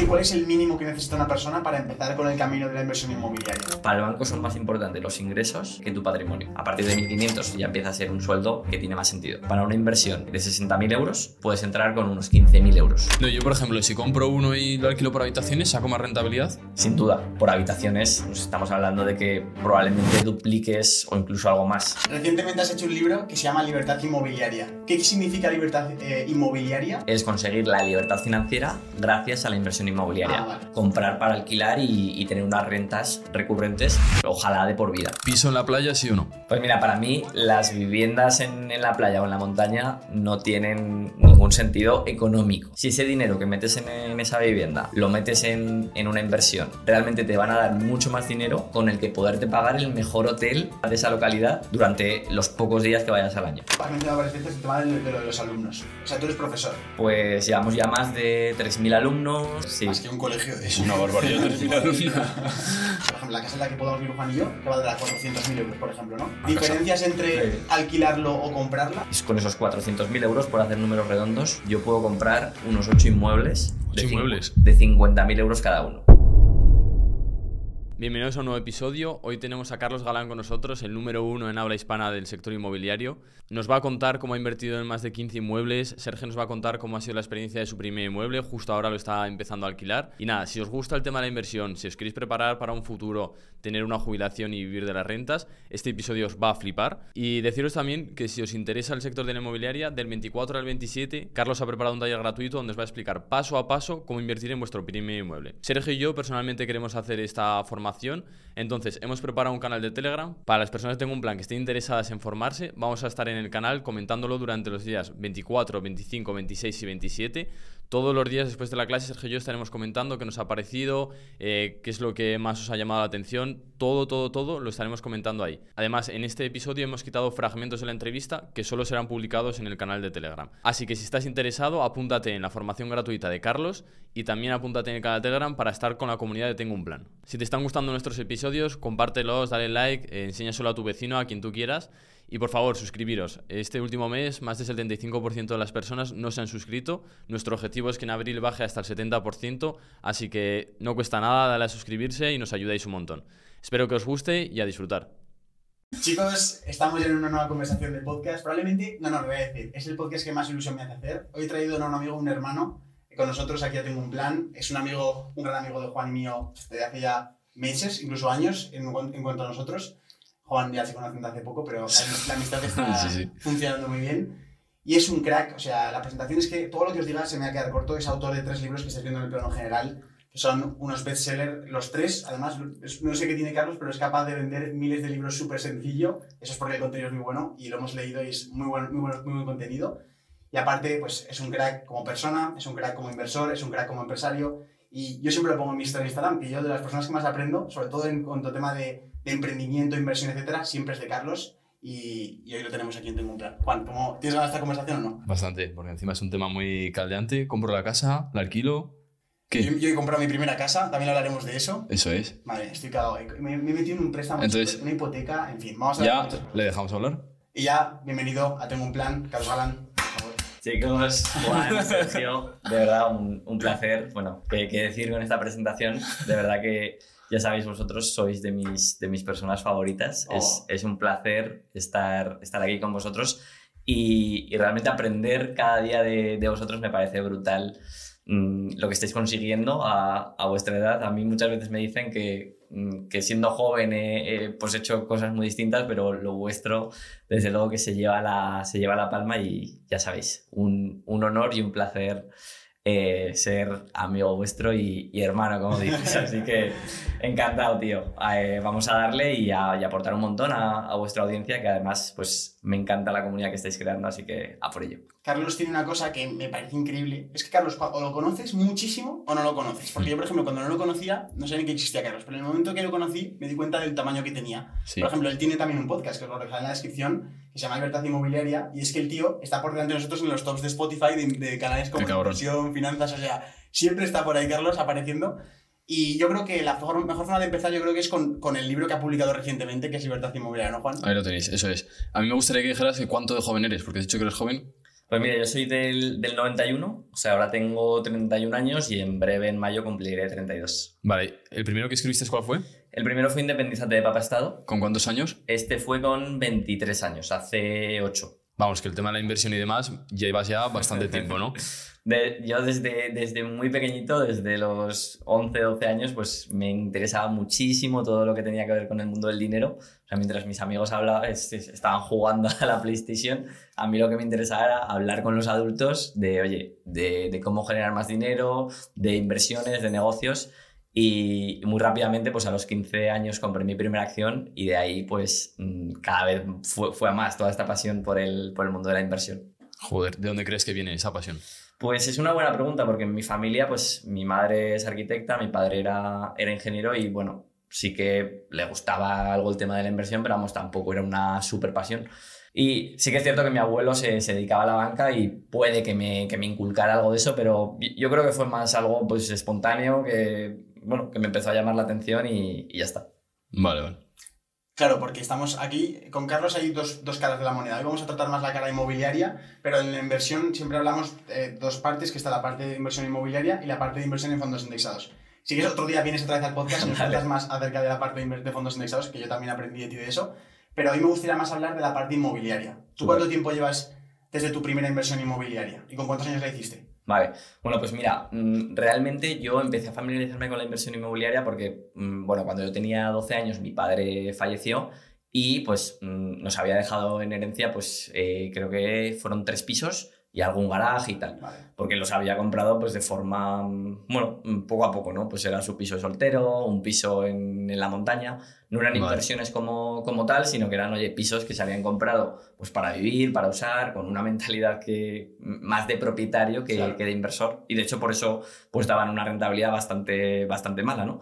¿Qué, ¿Cuál es el mínimo que necesita una persona para empezar con el camino de la inversión inmobiliaria? Para el banco son más importantes los ingresos que tu patrimonio. A partir de 1.500 ya empieza a ser un sueldo que tiene más sentido. Para una inversión de 60.000 euros puedes entrar con unos 15.000 euros. No, yo, por ejemplo, si compro uno y lo alquilo por habitaciones, ¿saco más rentabilidad? Sin duda, por habitaciones nos estamos hablando de que probablemente dupliques o incluso algo más. Recientemente has hecho un libro que se llama Libertad Inmobiliaria. ¿Qué significa libertad eh, inmobiliaria? Es conseguir la libertad financiera gracias a la inversión inmobiliaria. Ah, vale. Comprar para alquilar y, y tener unas rentas recurrentes, ojalá de por vida. ¿Piso en la playa, sí o no? Pues mira, para mí las viviendas en, en la playa o en la montaña no tienen ningún sentido económico. Si ese dinero que metes en, en esa vivienda lo metes en, en una inversión, realmente te van a dar mucho más dinero con el que poderte pagar el mejor hotel de esa localidad durante los pocos días que vayas al año. Has mencionado varias veces el tema de, de lo de los alumnos. O sea, tú eres profesor. Pues llevamos ya más de 3.000 alumnos. Sí. Más que un colegio de Es una barbaridad. Por ejemplo, la casa en la que podemos vivir Juan y yo, que valdrá 400.000 euros, por ejemplo, ¿no? ¿Diferencias entre Sí. alquilarlo o comprarla? Y Con esos 400.000 euros, por hacer números redondos, yo puedo comprar unos 8 inmuebles. ¿Ocho de cincu- inmuebles? De 50.000 euros cada uno. Bienvenidos a un nuevo episodio. Hoy tenemos a Carlos Galán con nosotros, el número uno en habla hispana del sector inmobiliario. Nos va a contar cómo ha invertido en más de 15 inmuebles. Sergio nos va a contar cómo ha sido la experiencia de su primer inmueble. Justo ahora lo está empezando a alquilar. Y nada, si os gusta el tema de la inversión, si os queréis preparar para un futuro, tener una jubilación y vivir de las rentas, este episodio os va a flipar. Y deciros también que si os interesa el sector de la inmobiliaria, del 24 al 27, Carlos ha preparado un taller gratuito donde os va a explicar paso a paso cómo invertir en vuestro primer inmueble. Sergio y yo personalmente queremos hacer esta formación, entonces hemos preparado un canal de Telegram. Para las personas que tengan un plan que estén interesadas en formarse, vamos a estar en el canal comentándolo durante los días 24, 25, 26 y 27. Todos los días después de la clase, Sergio y yo estaremos comentando qué nos ha parecido, eh, qué es lo que más os ha llamado la atención. Todo, todo, todo lo estaremos comentando ahí. Además, en este episodio hemos quitado fragmentos de la entrevista que solo serán publicados en el canal de Telegram. Así que si estás interesado, apúntate en la formación gratuita de Carlos y también apúntate en el canal de Telegram para estar con la comunidad de Tengo un Plan. Si te están gustando nuestros episodios, compártelos, dale like, eh, enséñaselo a tu vecino, a quien tú quieras. Y por favor, suscribiros. Este último mes, más del 75% de las personas no se han suscrito. Nuestro objetivo es que en abril baje hasta el 70%, así que no cuesta nada, dale a suscribirse y nos ayudáis un montón. Espero que os guste y a disfrutar. Chicos, estamos en una nueva conversación de podcast. Probablemente, no, no, lo voy a decir, es el podcast que más ilusión me hace hacer. Hoy he traído a un amigo, un hermano. Con nosotros aquí ya tengo un plan. Es un amigo, un gran amigo de Juan y mío desde hace ya meses, incluso años, en, en cuanto a nosotros. Juan ya se conocen de hace poco, pero la, amistad está Sí, sí. funcionando muy bien. Y es un crack, o sea, la presentación es que todo lo que os diga se me va a quedar corto. Es autor de tres libros que estáis viendo en el plano general, que son unos bestsellers, los tres. Además, no sé qué tiene Carlos, pero es capaz de vender miles de libros súper sencillo. Eso es porque el contenido es muy bueno y lo hemos leído y es muy buen, muy muy buen contenido. Y aparte, pues es un crack como persona, es un crack como inversor, es un crack como empresario. Y yo siempre lo pongo en mi historia de Instagram, que yo de las personas que más aprendo, sobre todo en cuanto a tema de, de emprendimiento, inversión, etcétera, siempre es de Carlos. Y, y hoy lo tenemos aquí en Tengo un Plan. Juan, ¿cómo, ¿tienes ganas de esta conversación o no? Bastante, porque encima es un tema muy caldeante. Compro la casa, la alquilo. Yo, ¿Qué? yo he comprado mi primera casa, también hablaremos de eso. Eso es. Vale, estoy cagado. Me, me he metido en un préstamo, Entonces- una hipoteca, en fin, vamos a ver Ya le dejamos hablar. Y ya, bienvenido a Tengo un Plan, Carlos Galán, por favor. Chicos, Juan, Sergio, de verdad un, un placer. Bueno, qué, qué decir con esta presentación. De verdad que ya sabéis vosotros, sois de mis, de mis personas favoritas. Oh. Es, es un placer estar, estar aquí con vosotros y, y realmente aprender cada día de, de vosotros me parece brutal mm, lo que estáis consiguiendo a, a vuestra edad. A mí muchas veces me dicen que, mm, que siendo joven he, he, pues hecho cosas muy distintas, pero lo vuestro desde luego que se lleva la, se lleva la palma y ya sabéis, un, un honor y un placer eh, ser amigo vuestro y, hermano, como dices. Así que encantado, tío. Eh, vamos a darle y a, aportar un montón a, a, vuestra audiencia, que además pues me encanta la comunidad que estáis creando, así que a por ello. Carlos tiene una cosa que me parece increíble. Es que Carlos, o lo conoces muchísimo o no lo conoces. Porque yo, por ejemplo, cuando no lo conocía, no sabía ni que existía Carlos. Pero en el momento que lo conocí, me di cuenta del tamaño que tenía. Sí. Por ejemplo, él tiene también un podcast, que os lo dejaré en la descripción, que se llama Libertad Inmobiliaria. Y es que el tío está por delante de nosotros en los tops de Spotify de, de canales como inversión, finanzas. O sea, siempre está por ahí Carlos apareciendo. Y yo creo que la mejor, mejor forma de empezar, yo creo que es con, con, el libro que ha publicado recientemente, que es Libertad Inmobiliaria, ¿no, Juan? Ahí lo tenéis, eso es. A mí me gustaría que dijeras que cuánto de joven eres, porque has dicho que eres joven. Pues mira, yo soy del, del 91, o sea, ahora tengo 31 años y en breve, en mayo, cumpliré 32. Vale, ¿el primero que escribiste cuál fue? El primero fue Independizante de Papa Estado. ¿Con cuántos años? Este fue con 23 años, hace 8. Vamos, que el tema de la inversión y demás llevas ya bastante tiempo, ¿no? De, yo desde, desde muy pequeñito, desde los 11, 12 años, pues me interesaba muchísimo todo lo que tenía que ver con el mundo del dinero. O sea, mientras mis amigos hablaban, estaban jugando a la PlayStation, a mí lo que me interesaba era hablar con los adultos de, oye, de, de cómo generar más dinero, de inversiones, de negocios. Y muy rápidamente, pues a los 15 años compré mi primera acción y de ahí, pues mm, cada vez fue, fue a más toda esta pasión por el, por el mundo de la inversión. Joder, ¿de dónde crees que viene esa pasión? Pues es una buena pregunta porque en mi familia, pues mi madre es arquitecta, mi padre era, era ingeniero y bueno, sí que le gustaba algo el tema de la inversión, pero vamos, tampoco era una super pasión. Y sí que es cierto que mi abuelo se, se dedicaba a la banca y puede que me, que me inculcara algo de eso, pero yo creo que fue más algo pues espontáneo que, bueno, que me empezó a llamar la atención y, y ya está. Vale, vale. Claro, porque estamos aquí, con Carlos hay dos, dos, caras de la moneda. Hoy vamos a tratar más la cara inmobiliaria, pero en la inversión siempre hablamos de dos partes, que está la parte de inversión inmobiliaria y la parte de inversión en fondos indexados. Si quieres, otro día vienes otra vez al podcast y nos cuentas más acerca de la parte de fondos indexados, que yo también aprendí de ti de eso. Pero hoy me gustaría más hablar de la parte inmobiliaria. ¿Tú cuánto tiempo llevas desde tu primera inversión inmobiliaria? ¿Y con cuántos años la hiciste? Vale, bueno, pues mira, mm, realmente yo empecé a familiarizarme con la inversión inmobiliaria porque, mm, bueno, cuando yo tenía 12 años mi padre falleció y pues mm, nos había dejado en herencia, pues eh, creo que fueron tres pisos y algún garaje y tal. Vale. Porque los había comprado pues de forma, bueno, poco a poco, ¿no? Pues era su piso soltero, un piso en, en la montaña. No eran Vale. inversiones como, como tal, sino que eran, oye, pisos que se habían comprado pues para vivir, para usar, con una mentalidad que más de propietario que, Claro. que de inversor. Y de hecho por eso pues daban una rentabilidad bastante, bastante mala, ¿no?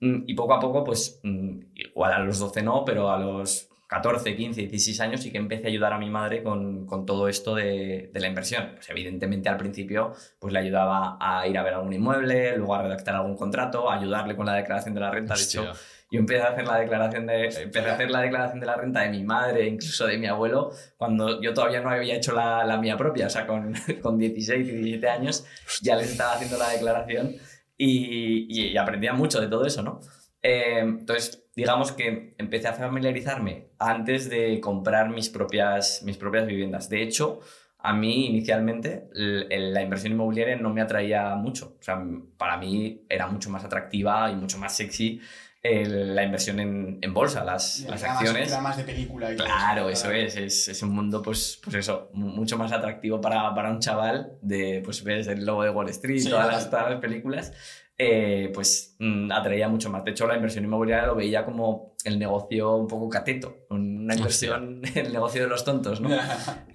Mm, Y poco a poco, pues mm, igual a los 12 no, pero a los 14, 15, 16 años sí que empecé a ayudar a mi madre con, con todo esto de, de la inversión. Pues evidentemente al principio pues le ayudaba a ir a ver algún inmueble, luego a redactar algún contrato, a ayudarle con la declaración de la renta. De hecho, yo empecé a hacer la declaración de empecé a hacer la declaración de la renta de mi madre, incluso de mi abuelo, cuando yo todavía no había hecho la, la mía propia, o sea, con, con 16, 17 años ya les estaba haciendo la declaración y, y- y aprendía mucho de todo eso, ¿no? Eh, entonces, digamos que empecé a familiarizarme antes de comprar mis propias, mis propias viviendas. De hecho, a mí inicialmente la inversión inmobiliaria no me atraía mucho. O sea, para mí era mucho más atractiva y mucho más sexy el- la inversión en, en bolsa, las, las más- acciones. Más de película. Y Claro, eso es, es, es un mundo, pues, pues eso, mu- mucho más atractivo para, para un chaval de, pues ves el lobo de Wall Street, Sí, todas, las, todas las películas, eh, pues mm, atraía mucho más. De hecho, la inversión inmobiliaria lo veía como el negocio un poco cateto, una inversión, el negocio de los tontos, ¿no?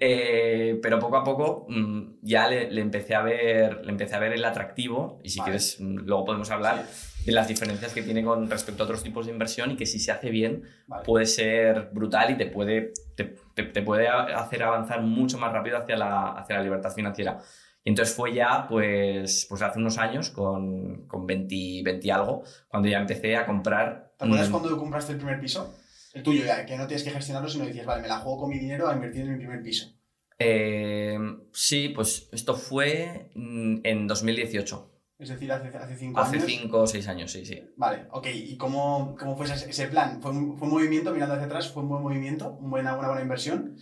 Eh, pero poco a poco mm, ya le, le empecé a ver, le empecé a ver el atractivo, y si Vale. quieres, mm, luego podemos hablar de las diferencias que tiene con respecto a otros tipos de inversión y que si se hace bien Vale. puede ser brutal y te puede, te, te- te puede hacer avanzar mucho más rápido hacia la, hacia la libertad financiera. Y entonces fue ya, pues, pues hace unos años, con, con 20, 20 y algo, cuando ya empecé a comprar... ¿Te acuerdas mm, cuando compraste el primer piso? El tuyo, ya, que no tienes que gestionarlo, sino dices, vale, me la juego con mi dinero a invertir en mi primer piso. eh, sí, pues esto fue mm, en 2018, Es decir, hace, hace cinco hace años. 5 o 6 años, sí, sí. Vale, ok. ¿Y cómo, cómo fue ese, ese plan? ¿Fue un, ¿Fue un movimiento, mirando hacia atrás, fue un buen movimiento? ¿Un buena, ¿Una buena inversión?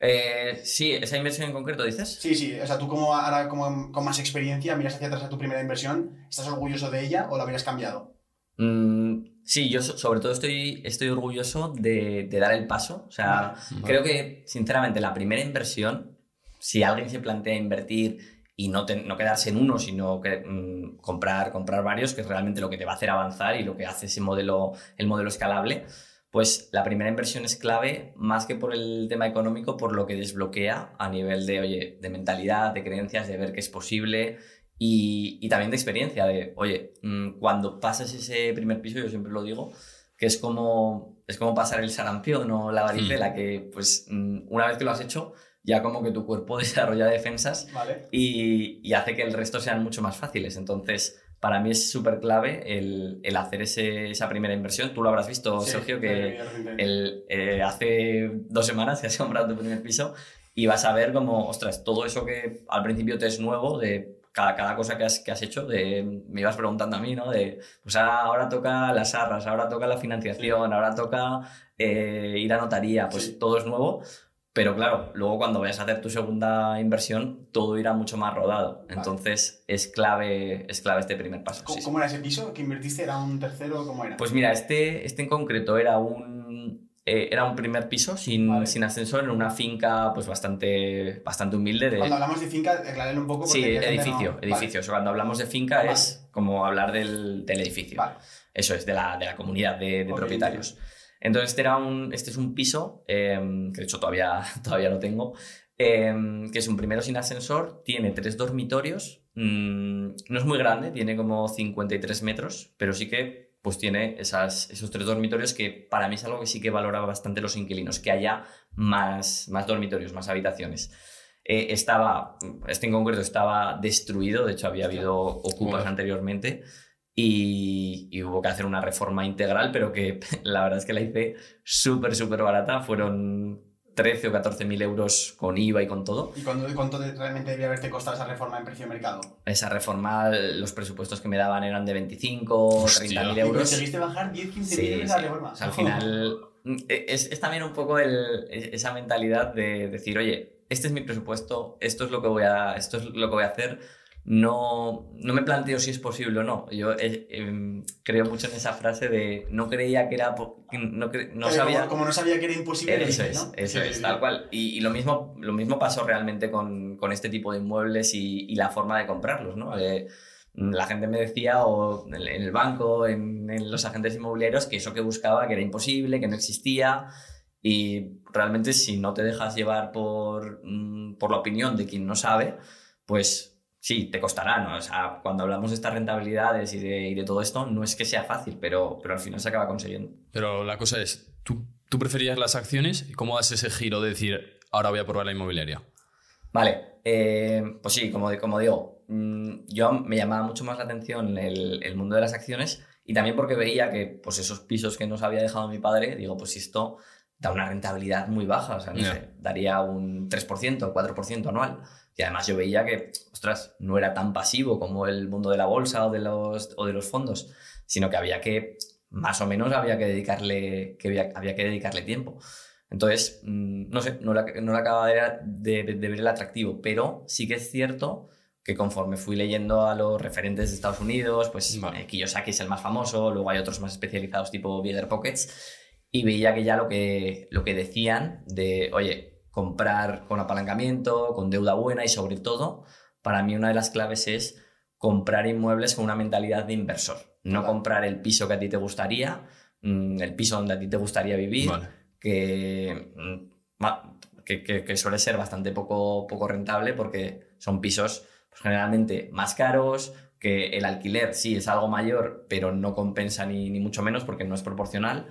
Eh, sí, esa inversión en concreto, dices. Sí, sí. O sea, tú como ahora como, con más experiencia miras hacia atrás a tu primera inversión, ¿estás orgulloso de ella o la habrías cambiado? Mm, sí, yo so- sobre todo estoy, estoy orgulloso de, de dar el paso. O sea, Vale. creo que, sinceramente, la primera inversión, si alguien se plantea invertir y no, te- no quedarse en uno, sino que mm, comprar, comprar varios, que es realmente lo que te va a hacer avanzar y lo que hace ese modelo, el modelo escalable, pues la primera inversión es clave más que por el tema económico, por lo que desbloquea a nivel de, oye, de mentalidad, de creencias, de ver que es posible y, y también de experiencia, de, oye, mm, cuando pasas ese primer piso, yo siempre lo digo, que es como, es como pasar el sarampión o la varicela, que pues mm, una vez que lo has hecho, ya como que tu cuerpo desarrolla defensas Vale. y, y hace que el resto sean mucho más fáciles. Entonces, para mí es súper clave el, el hacer ese- esa primera inversión. Tú lo habrás visto, Sí, Sergio, que el, eh, hace dos semanas que has comprado tu primer piso y vas a ver como, ostras, todo eso que al principio te es nuevo, de cada, cada cosa que has, que has hecho, de, me ibas preguntando a mí, ¿no? De, pues ahora, ahora toca las arras, ahora toca la financiación, ahora toca eh, ir a notaría, pues Sí. todo es nuevo. Pero claro, luego cuando vayas a hacer tu segunda inversión, todo irá mucho más rodado. Vale. Entonces es clave, es clave este primer paso. ¿Cómo, sí, sí. cómo era ese piso que invertiste? ¿Era un tercero? ¿Cómo era? Pues mira, este, este en concreto era un, eh, era un primer piso sin, Vale. sin ascensor en una finca pues bastante, bastante humilde. De, Cuando hablamos de finca, aclararle un poco. sí, edificio, no- edificio. O sea, cuando hablamos de finca Vale. es como hablar del, del edificio. Vale. Eso es, de la, de la comunidad de, de propietarios. Entonces, este, era un, este es un piso, eh, que de hecho todavía, todavía lo tengo, eh, que es un primero sin ascensor, tiene tres dormitorios, mm, no es muy grande, tiene como 53 metros, pero sí que pues tiene esas, esos tres dormitorios que para mí es algo que sí que valora bastante los inquilinos, que haya más, más dormitorios, más habitaciones. Eh, estaba, este en concreto estaba destruido, de hecho había habido ocupas anteriormente y, y hubo que hacer una reforma integral, pero que la verdad es que la hice súper, súper barata, fueron 13 o 14 mil euros con IVA y con todo. ¿Y cuánto, cuánto realmente debía haberte costado esa reforma en precio de mercado? Esa reforma, los presupuestos que me daban eran de 25 o Hostia. 30 mil ¿Y euros. conseguiste bajar 10, 15 Sí, mil euros sí. la reforma? O sea, al final mm, es, es también un poco el- esa mentalidad de decir, oye, este es mi presupuesto, esto es lo que voy a, esto es lo que voy a hacer. No, no me planteo si es posible o no. Yo eh, em, creo mucho en esa frase de no creía que era... No, cre- no sabía... Como, como no sabía que era imposible. Eso es, ¿no? eso Sí, es, sí, tal sí. cual. Y, y lo, mismo, lo mismo pasó realmente con, con este tipo de inmuebles y, y la forma de comprarlos, ¿no? Eh, la gente me decía, o en en el banco, en, en los agentes inmobiliarios, que eso que buscaba, que era imposible, que no existía. Y realmente si no te dejas llevar por, mm, por la opinión de quien no sabe, pues sí, te costará, ¿no? O sea, cuando hablamos de estas rentabilidades y de, y de todo esto, no es que sea fácil, pero, pero al final se acaba consiguiendo. Pero la cosa es, ¿tú, ¿tú preferías las acciones? ¿Y cómo das ese giro de decir, ahora voy a probar la inmobiliaria? Vale, eh, pues sí, como, como digo, mm, yo me llamaba mucho más la atención el, el mundo de las acciones y también porque veía que pues esos pisos que nos había dejado mi padre, digo, pues esto da una rentabilidad muy baja, o sea, no sé, daría un 3%, 4% anual. Y además yo veía que, ostras, no era tan pasivo como el mundo de la bolsa o de los, o de los fondos, sino que había que, más o menos, había que dedicarle, que había, había que dedicarle tiempo. Entonces, mm, no sé, no le, no acababa de, de- de ver el atractivo, pero sí que es cierto que conforme fui leyendo a los referentes de Estados Unidos, pues Vale. eh, Kiyosaki es el más famoso, luego hay otros más especializados tipo Bigger Pockets, y veía que ya lo que, lo que decían de, oye, comprar con apalancamiento, con deuda buena y sobre todo, para mí una de las claves es comprar inmuebles con una mentalidad de inversor, no Vale. comprar el piso que a ti te gustaría, mm, el piso donde a ti te gustaría vivir, Vale. que, mm, que- que suele ser bastante poco, poco rentable porque son pisos pues, generalmente más caros, que el alquiler sí es algo mayor, pero no compensa ni, ni mucho menos porque no es proporcional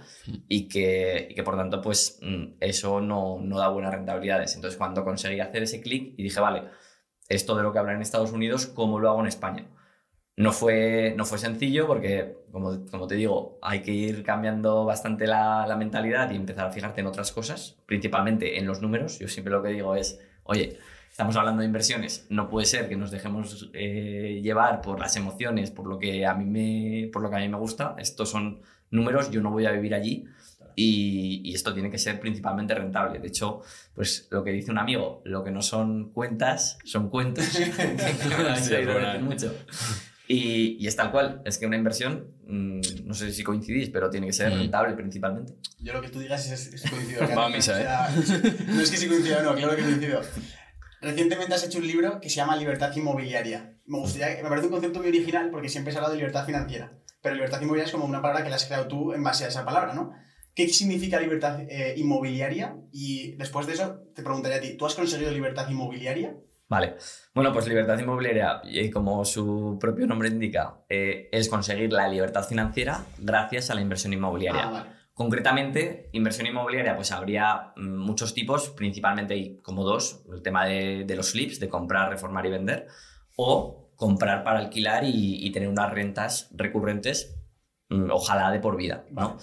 y que, y que por tanto pues mm, eso no, no da buenas rentabilidades. Entonces cuando conseguí hacer ese clic y dije, vale, esto de lo que hablan en Estados Unidos, ¿cómo lo hago en España? No fue, no fue sencillo porque, como, como te digo, hay que ir cambiando bastante la, la mentalidad y empezar a fijarte en otras cosas, principalmente en los números. Yo siempre lo que digo es, oye, estamos hablando de inversiones, no puede ser que nos dejemos eh, llevar por las emociones, por lo, que a mí me, por lo que a mí me gusta. Estos son números, yo no voy a vivir allí y, y esto tiene que ser principalmente rentable. De hecho, pues lo que dice un amigo, lo que no son cuentas, son cuentos. Sí, mucho. Y, y es tal cual, es que una inversión, mm, no sé si coincidís, pero tiene que ser Mm. rentable principalmente. Yo lo que tú digas es, es coincido. Va a misa, ¿eh? O sea, no es que sí coincido, no, claro que coincido. Recientemente has hecho un libro que se llama Libertad Inmobiliaria. Me gustaría, me parece un concepto muy original porque siempre se ha hablado de libertad financiera. Pero libertad inmobiliaria es como una palabra que la has creado tú en base a esa palabra, ¿no? ¿Qué significa libertad eh, inmobiliaria? Y después de eso te preguntaría a ti, ¿tú has conseguido libertad inmobiliaria? Vale, bueno, pues libertad inmobiliaria, y como su propio nombre indica, eh, es conseguir la libertad financiera gracias a la inversión inmobiliaria. Ah, vale. Concretamente, inversión inmobiliaria, pues habría mm, muchos tipos, principalmente hay como dos, el tema de, de los flips, de comprar, reformar y vender, o comprar para alquilar y, y tener unas rentas recurrentes, mm, ojalá de por vida, ¿no?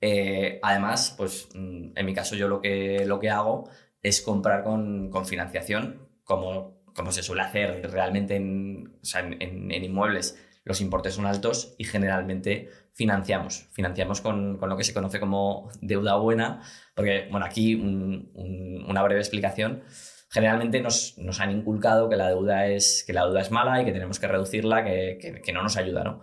Eh, además, pues mm, en mi caso yo lo que, lo que hago es comprar con, con financiación, como, como se suele hacer realmente en, o sea, en, en- en inmuebles. Los importes son altos y generalmente financiamos. Financiamos con, con lo que se conoce como deuda buena, porque, bueno, aquí un- un- una breve explicación. Generalmente nos, nos han inculcado que la, deuda es, que la deuda es mala y que tenemos que reducirla, que, que- que no nos ayuda, ¿no?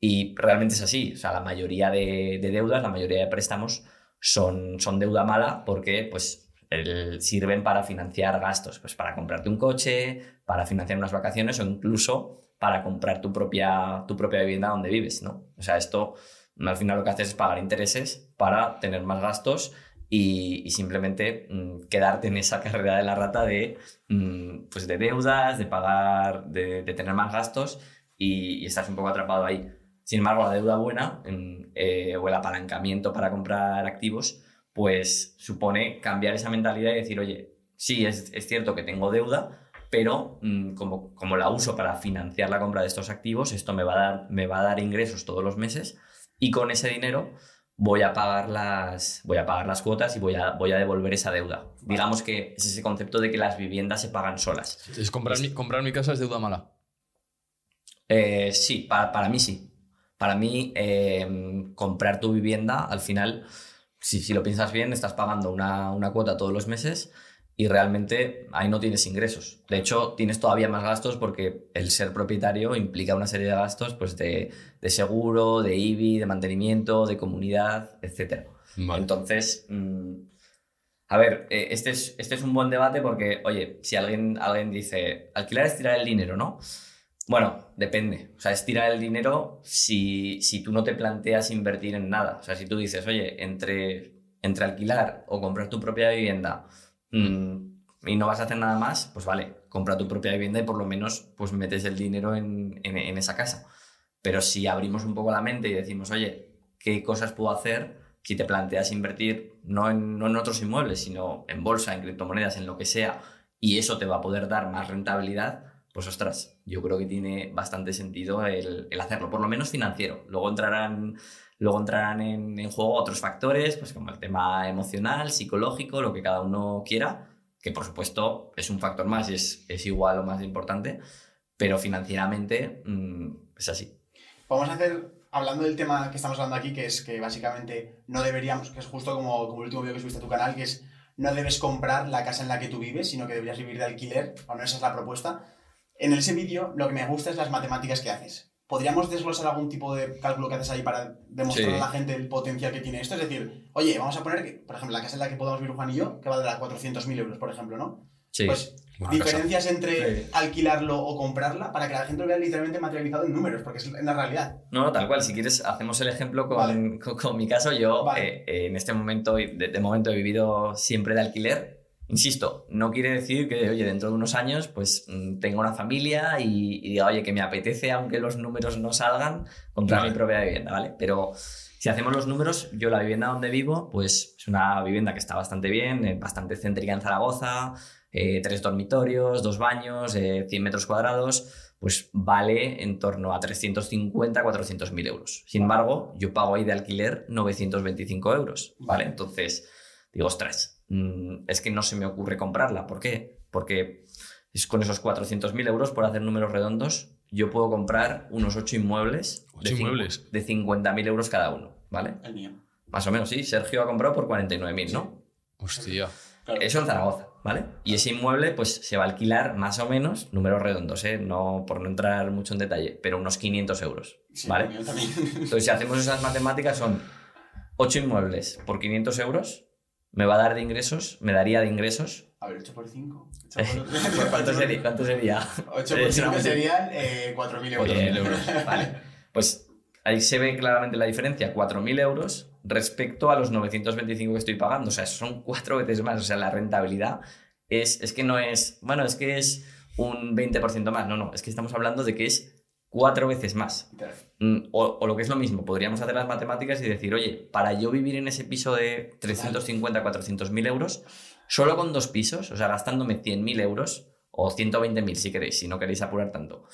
Y realmente es así. O sea, la mayoría de, de deudas, la mayoría de préstamos son, son deuda mala porque pues, el- sirven para financiar gastos, pues para comprarte un coche, para financiar unas vacaciones o incluso para comprar tu propia, tu propia vivienda donde vives, ¿no? O sea, esto al final lo que haces es pagar intereses para tener más gastos y, simplemente mm, quedarte en esa carrera de la rata de, mm, pues de deudas, de pagar, de, tener más gastos y, y estás un poco atrapado ahí. Sin embargo, la deuda buena mm, eh, o el apalancamiento para comprar activos, pues supone cambiar esa mentalidad y decir, oye, sí, es, es cierto que tengo deuda, pero mm, como, como la uso para financiar la compra de estos activos, esto me va, a dar, me va a dar ingresos todos los meses y con ese dinero voy a pagar las, voy a pagar las cuotas y voy a, voy a devolver esa deuda. Digamos que es ese concepto de que las viviendas se pagan solas. Es comprar, mi, comprar mi casa es deuda mala. Eh, sí, para, para mí sí. Para mí, eh, comprar tu vivienda, al final, si, si lo piensas bien, estás pagando una, una cuota todos los meses y realmente ahí no tienes ingresos. De hecho, tienes todavía más gastos porque el ser propietario implica una serie de gastos pues, de, de seguro, de IBI, de mantenimiento, de comunidad, etc. Entonces, mm, a ver, eh, este, es, este es un buen debate porque, oye, si alguien, alguien dice, alquilar es tirar el dinero, ¿no? Bueno, depende. O sea, es tirar el dinero si, si tú no te planteas invertir en nada. O sea, si tú dices, oye, entre, entre alquilar o comprar tu propia vivienda mm, y no vas a hacer nada más, pues vale, compra tu propia vivienda y por lo menos pues metes el dinero en, en- esa casa. Pero si abrimos un poco la mente y decimos, oye, ¿qué cosas puedo hacer si te planteas invertir no en, no en otros inmuebles, sino en bolsa, en criptomonedas, en lo que sea, y eso te va a poder dar más rentabilidad? Pues ostras, yo creo que tiene bastante sentido el, el hacerlo, por lo menos financiero. Luego entrarán, luego entrarán en, en juego otros factores, pues como el tema emocional, psicológico, lo que cada uno quiera, que por supuesto es un factor más y es, igual o más importante, pero financieramente mm, es así. Vamos a hacer, hablando del tema que estamos hablando aquí, que es que básicamente no deberíamos, que es justo como, como el último vídeo que subiste a tu canal, que es no debes comprar la casa en la que tú vives, sino que deberías vivir de alquiler, o no esa es la propuesta. En ese vídeo lo que me gusta es las matemáticas que haces. ¿Podríamos desglosar algún tipo de cálculo que haces ahí para demostrar Sí. a la gente el potencial que tiene esto? Es decir, oye, vamos a poner que, por ejemplo, la casa en la que podamos vivir Juan y yo, que valdrá 400.000 euros, por ejemplo, ¿no? Sí. Pues Buena casa. diferencias entre Sí. alquilarlo o comprarla para que la gente lo vea literalmente materializado en números, porque es en la realidad. No, no, tal cual. Si quieres, hacemos el ejemplo con, Vale. con, con mi caso. Yo, Vale. eh, eh, en este momento, de, de momento, he vivido siempre de alquiler. Insisto, no quiere decir que, oye, dentro de unos años, pues mm, tenga una familia y, y diga, oye, que me apetece, aunque los números no salgan, comprar Vale. mi propia vivienda, ¿vale? Pero si hacemos los números, yo la vivienda donde vivo, pues es una vivienda que está bastante bien, eh, bastante céntrica en Zaragoza, eh, tres dormitorios, dos baños, eh, 100 metros cuadrados, pues vale en torno a 350, 400 mil euros. Sin embargo, yo pago ahí de alquiler 925 euros, ¿vale? Entonces, digo, ostras, mm, es que no se me ocurre comprarla. ¿Por qué? Porque es con esos 400 mil euros, por hacer números redondos, yo puedo comprar unos 8 inmuebles, ¿Ocho de, inmuebles? de 50 mil euros cada uno, ¿vale? El mío. Más o menos, sí. Sergio ha comprado por 49 mil, ¿no? Hostia. Claro. Eso en Zaragoza, ¿vale? Y ese inmueble, pues se va a alquilar más o menos, números redondos, ¿eh? No, por no entrar mucho en detalle, pero unos 500 euros, ¿vale? el mío también. Entonces, si hacemos esas matemáticas, son 8 inmuebles por 500 euros, me va a dar de ingresos, me daría de ingresos. A ver, 8 por 5. ¿Cuánto sería? ¿Cuánto sería? 8 por Es 5 una- serían eh, 4.000 euros. 4.000 euros. Vale. Pues ahí se ve claramente la diferencia, 4.000 euros respecto a los 925 que estoy pagando. O sea, son cuatro veces más. O sea, la rentabilidad es, es que no es, bueno, es que es un 20% más. No, no, es que estamos hablando de que es cuatro veces más. Mm, O, o lo que es lo mismo, podríamos hacer las matemáticas y decir, oye, para yo vivir en ese piso de 350, 400 mil euros, solo con dos pisos, o sea, gastándome 100 mil euros o 120 mil si queréis, si no queréis apurar tanto,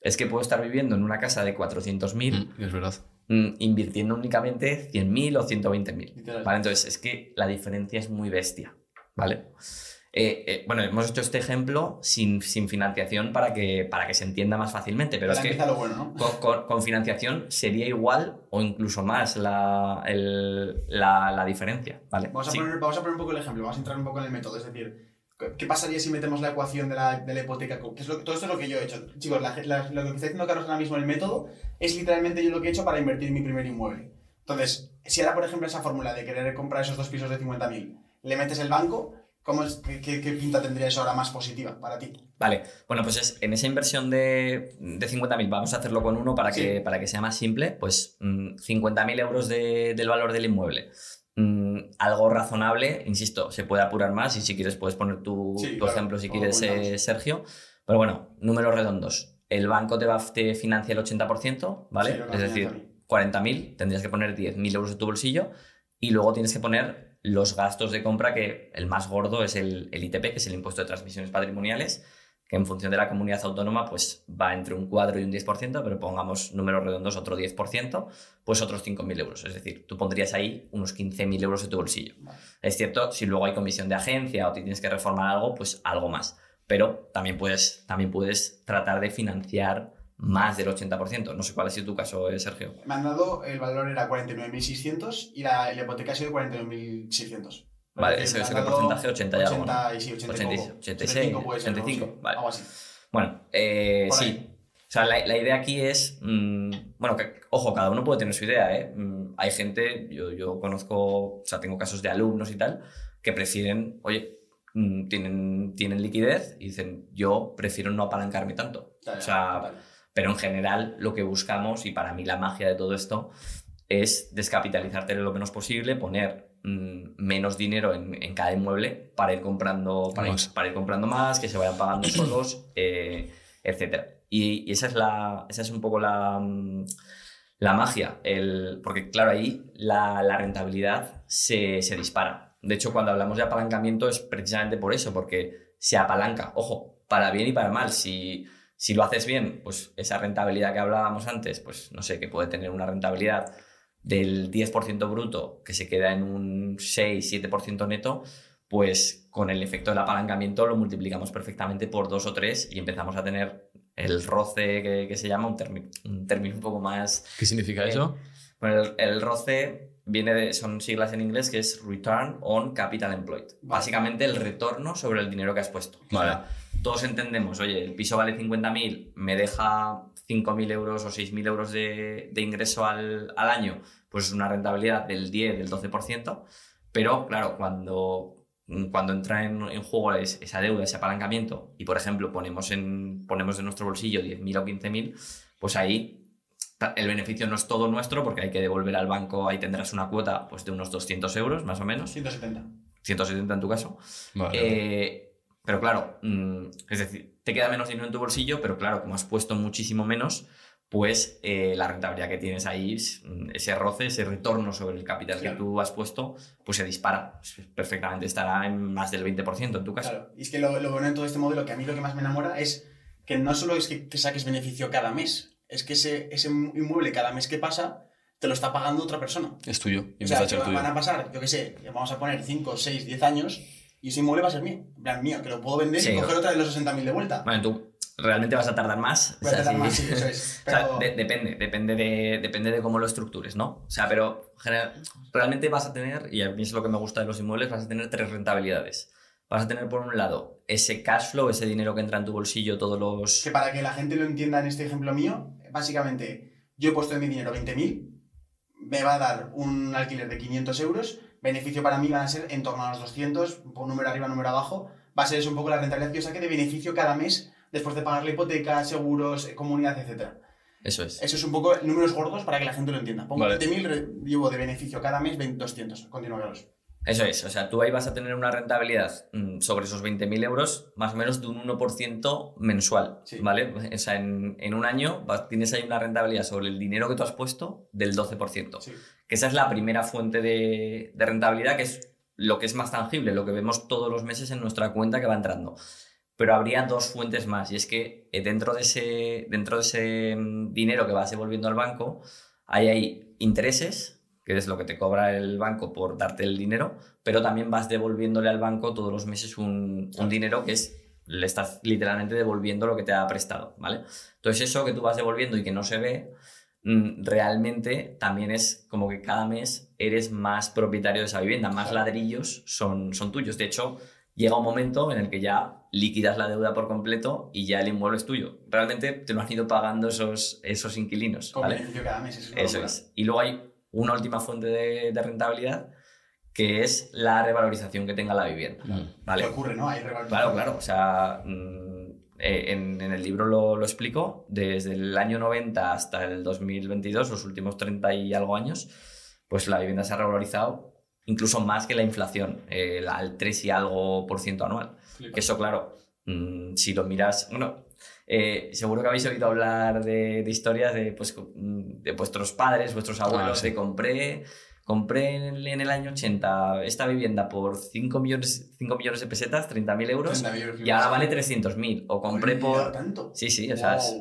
es que puedo estar viviendo en una casa de 400 mil Mm, es verdad. mm, invirtiendo únicamente 100 mil o 120 mil. Entonces, es que la diferencia es muy bestia, ¿vale? Eh, eh, bueno, hemos hecho este ejemplo sin, sin financiación para que, para que se entienda más fácilmente, pero Ahora es que lo bueno, ¿no? con, con- con financiación sería igual o incluso más la, el- la, la diferencia, ¿vale? Vamos a, Sí. poner, vamos a poner un poco el ejemplo, vamos a entrar un poco en el método. Es decir, ¿qué- ¿qué pasaría si metemos la ecuación de la, de la hipoteca? Que es lo- todo esto es lo que yo he hecho. Chicos, la- la- lo que está diciendo Carlos ahora mismo en el método es literalmente yo lo que he hecho para invertir en mi primer inmueble. Entonces, si ahora, por ejemplo, esa fórmula de querer comprar esos dos pisos de 50.000, le metes el banco, ¿cómo es, qué, pinta tendría eso ahora más positiva para ti? Vale, bueno, pues es, en esa inversión de, de 50.000, vamos a hacerlo con uno para que, para que sea más simple, pues mm, 50.000 euros de- del valor del inmueble. Mm, algo razonable, insisto, se puede apurar más y si quieres puedes poner tu, Sí, tu claro, ejemplo si quieres, eh. Sergio. Pero bueno, números redondos. El banco te, va, te financia el 80%, ¿vale? Sí, es decir, financia a mí. 40.000, tendrías que poner 10.000 euros de tu bolsillo y luego tienes que poner los gastos de compra, que el más gordo es el, el ITP, que es el impuesto de transmisiones patrimoniales, que en función de la comunidad autónoma pues va entre un 4 y un 10%, pero pongamos números redondos otro 10%, pues otros 5.000 euros. Es decir, tú pondrías ahí unos 15.000 euros de tu bolsillo. Es cierto, si luego hay comisión de agencia o te tienes que reformar algo, pues algo más. Pero también puedes, también puedes tratar de financiar más del 80%. No sé cuál ha sido tu caso, eh, Sergio. Me han dado, el valor era 49.600 y la, la hipoteca ha sido 49.600. Vale, Es ese decir, es me el han dado porcentaje 80 y algo, ¿no? 80 y sí, 80 y 86, poco. 86, 85 puede ser, 85, ¿no? Sí, vale. Algo así. Bueno, eh, sí. ahí. O sea, la, la idea aquí es, mm, bueno, que, ojo, cada uno puede tener su idea, ¿eh? Mm, hay gente, yo, yo conozco, o sea, tengo casos de alumnos y tal, que prefieren, oye, mm, tienen, tienen liquidez y dicen, yo prefiero no apalancarme tanto. Ya, ya, o sea. Pero en general lo que buscamos, y para mí la magia de todo esto, es descapitalizarte lo menos posible, poner mm, menos dinero en, en cada inmueble para ir comprando para, ir, Más. para ir comprando más, que se vayan pagando solos, eh, etc. Y, y esa, es la, esa es un poco la, mm, la magia, el, porque claro, ahí la, la rentabilidad se, se dispara. De hecho, cuando hablamos de apalancamiento es precisamente por eso, porque se apalanca, ojo, para bien y para mal. Si, si lo haces bien, pues esa rentabilidad que hablábamos antes, pues no sé, que puede tener una rentabilidad del 10% bruto que se queda en un 6-7% neto, pues con el efecto del apalancamiento lo multiplicamos perfectamente por dos o tres y empezamos a tener el roce que, que se llama, un, termi- un término un poco más... ¿Qué significa Eh, eso? Bueno, el, el roce viene de, son siglas en inglés que es Return on Capital Employed. Básicamente el retorno sobre el dinero que has puesto. O sea, Vale. todos entendemos, oye, el piso vale 50.000, me deja 5.000 euros o 6.000 euros de, de ingreso al, al año, pues es una rentabilidad del 10, del 12%, pero claro, cuando, cuando entra en, en juego es- esa deuda, ese apalancamiento, y por ejemplo ponemos, en, ponemos de nuestro bolsillo 10.000 o 15.000, pues ahí el beneficio no es todo nuestro porque hay que devolver al banco, ahí tendrás una cuota pues, de unos 200 euros más o menos, 170. 170 en tu caso. Eh, pero claro, mm, es decir, te queda menos dinero en tu bolsillo, pero claro, como has puesto muchísimo menos, pues eh, la rentabilidad que tienes ahí, mm, ese roce, ese retorno sobre el capital Claro. que tú has puesto, pues se dispara. Perfectamente estará en más del 20% en tu caso. Claro. Y es que lo, lo bueno de todo este modelo, que a mí lo que más me enamora, es que no solo es que, que saques beneficio cada mes, es que ese, ese inmueble cada mes que pasa te lo está pagando otra persona. Es tuyo. Y O empieza sea, a ser que tuyo. van a pasar, yo qué sé, vamos a poner 5, 6, 10 años y ese inmueble va a ser mío. En plan, mío, que lo puedo vender Sí. y coger otra de los 60.000 de vuelta. Bueno, tú realmente vas a tardar más. Voy a tardar sí. más, sí, eso es. O sea, Pero- de- depende, depende de, depende de cómo lo estructures, ¿no? O sea, pero general- realmente vas a tener, y a mí es lo que me gusta de los inmuebles, vas a tener tres rentabilidades. Vas a tener, por un lado, ese cash flow, ese dinero que entra en tu bolsillo todos los... Que para que la gente lo entienda en este ejemplo mío, básicamente, yo he puesto en mi dinero 20.000, me va a dar un alquiler de 500 euros, beneficio para mí van a ser en torno a los 200, un número arriba, número abajo, va a ser eso un poco la rentabilidad que yo saque de beneficio cada mes después de pagar la hipoteca, seguros, eh, comunidad, etc. Eso es. Eso es un poco números gordos para que la gente lo entienda. Pongo Vale. 20.000, re- llevo de beneficio cada mes 20 200. Continúa, Carlos. Eso es. O sea, tú ahí vas a tener una rentabilidad mm, sobre esos 20.000 euros más o menos de un 1% mensual, Sí. ¿vale? O sea, en, en un año vas- tienes ahí una rentabilidad sobre el dinero que tú has puesto del 12%. Sí. que esa es la primera fuente de, de rentabilidad, que es lo que es más tangible, lo que vemos todos los meses en nuestra cuenta que va entrando. Pero habría dos fuentes más, y es que eh, dentro de ese, dentro de ese mm, dinero que vas devolviendo al banco, hay ahí intereses que es lo que te cobra el banco por darte el dinero, pero también vas devolviéndole al banco todos los meses un, un dinero que es le estás literalmente devolviendo lo que te ha prestado, ¿vale? Entonces eso que tú vas devolviendo y que no se ve, mm, realmente también es como que cada mes eres más propietario de esa vivienda, más Claro. ladrillos son, son tuyos. De hecho, llega un momento en el que ya liquidas la deuda por completo y ya el inmueble es tuyo. Realmente te lo han ido pagando esos, esos inquilinos, ¿vale? beneficio cada mes. Eso es, Eso es. Y luego hay una última fuente de, de rentabilidad que es la revalorización que tenga la vivienda, Mm. ¿vale? ¿Qué ocurre, no? Hay revalorización. Claro, claro. O sea, mm, eh, en, en el libro lo, lo explico. Desde el año 90 hasta el 2022, los últimos 30 y algo años, pues la vivienda se ha revalorizado incluso más que la inflación, eh, al 3 y algo por ciento anual. Flipa. Eso, claro, mm, si lo miras, bueno, eh, seguro que habéis oído hablar de, de historias de, pues, mm, de vuestros padres, vuestros abuelos, sí. de compré, compré en el, en el año 80 esta vivienda por 5 millones, 5 millones de pesetas, 30.000 euros, 30.000 y ahora vale 300.000. O compré por... tanto? Sí, sí, o sea, es.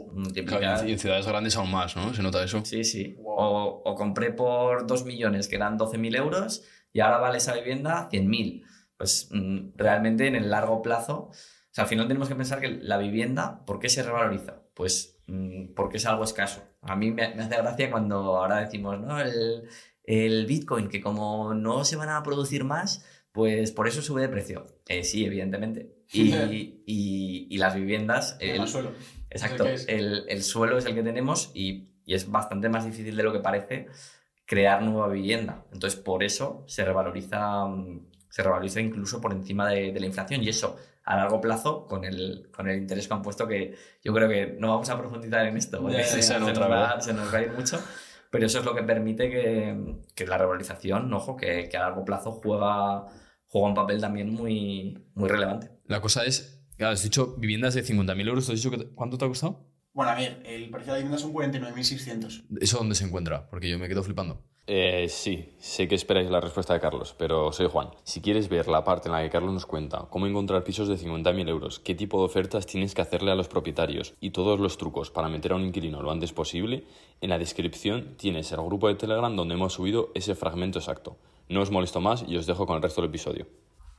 Claro, y en ciudades grandes aún más, ¿no? Se nota eso. Sí, sí. Wow. O, o compré por 2 millones, que eran 12.000 euros, y ahora vale esa vivienda 100.000. Pues mm, realmente en el largo plazo, sea, al final tenemos que pensar que la vivienda, ¿por qué se revaloriza? Pues mm, porque es algo escaso. A mí me, me hace gracia cuando ahora decimos, ¿no? El, el Bitcoin, que como no se van a producir más, pues por eso sube de precio. Eh, sí, evidentemente. Y, y- y las viviendas... En el- el suelo. Exacto, el, el suelo es el que tenemos y, y es bastante más difícil de lo que parece crear nueva vivienda. Entonces, por eso se revaloriza, mm, se revaloriza incluso por encima de, de la inflación y eso a largo plazo con el, con el interés compuesto que yo creo que no vamos a profundizar en esto, porque ya, se, se nos otra, va, se nos va a ir mucho, pero eso es lo que permite que, que la revalorización, ojo, que, que a largo plazo juega, juega un papel también muy, muy relevante. La cosa es, claro, has dicho viviendas de 50.000 euros, ¿te has dicho que te- cuánto te ha costado? Bueno, a ver, el precio de la vivienda son 49.600. ¿Eso dónde se encuentra? Porque yo me quedo flipando. Eh, sí, sé que esperáis la respuesta de Carlos, pero soy Juan. Si quieres ver la parte en la que Carlos nos cuenta cómo encontrar pisos de 50.000 euros, qué tipo de ofertas tienes que hacerle a los propietarios y todos los trucos para meter a un inquilino lo antes posible, en la descripción tienes el grupo de Telegram donde hemos subido ese fragmento exacto. No os molesto más y os dejo con el resto del episodio.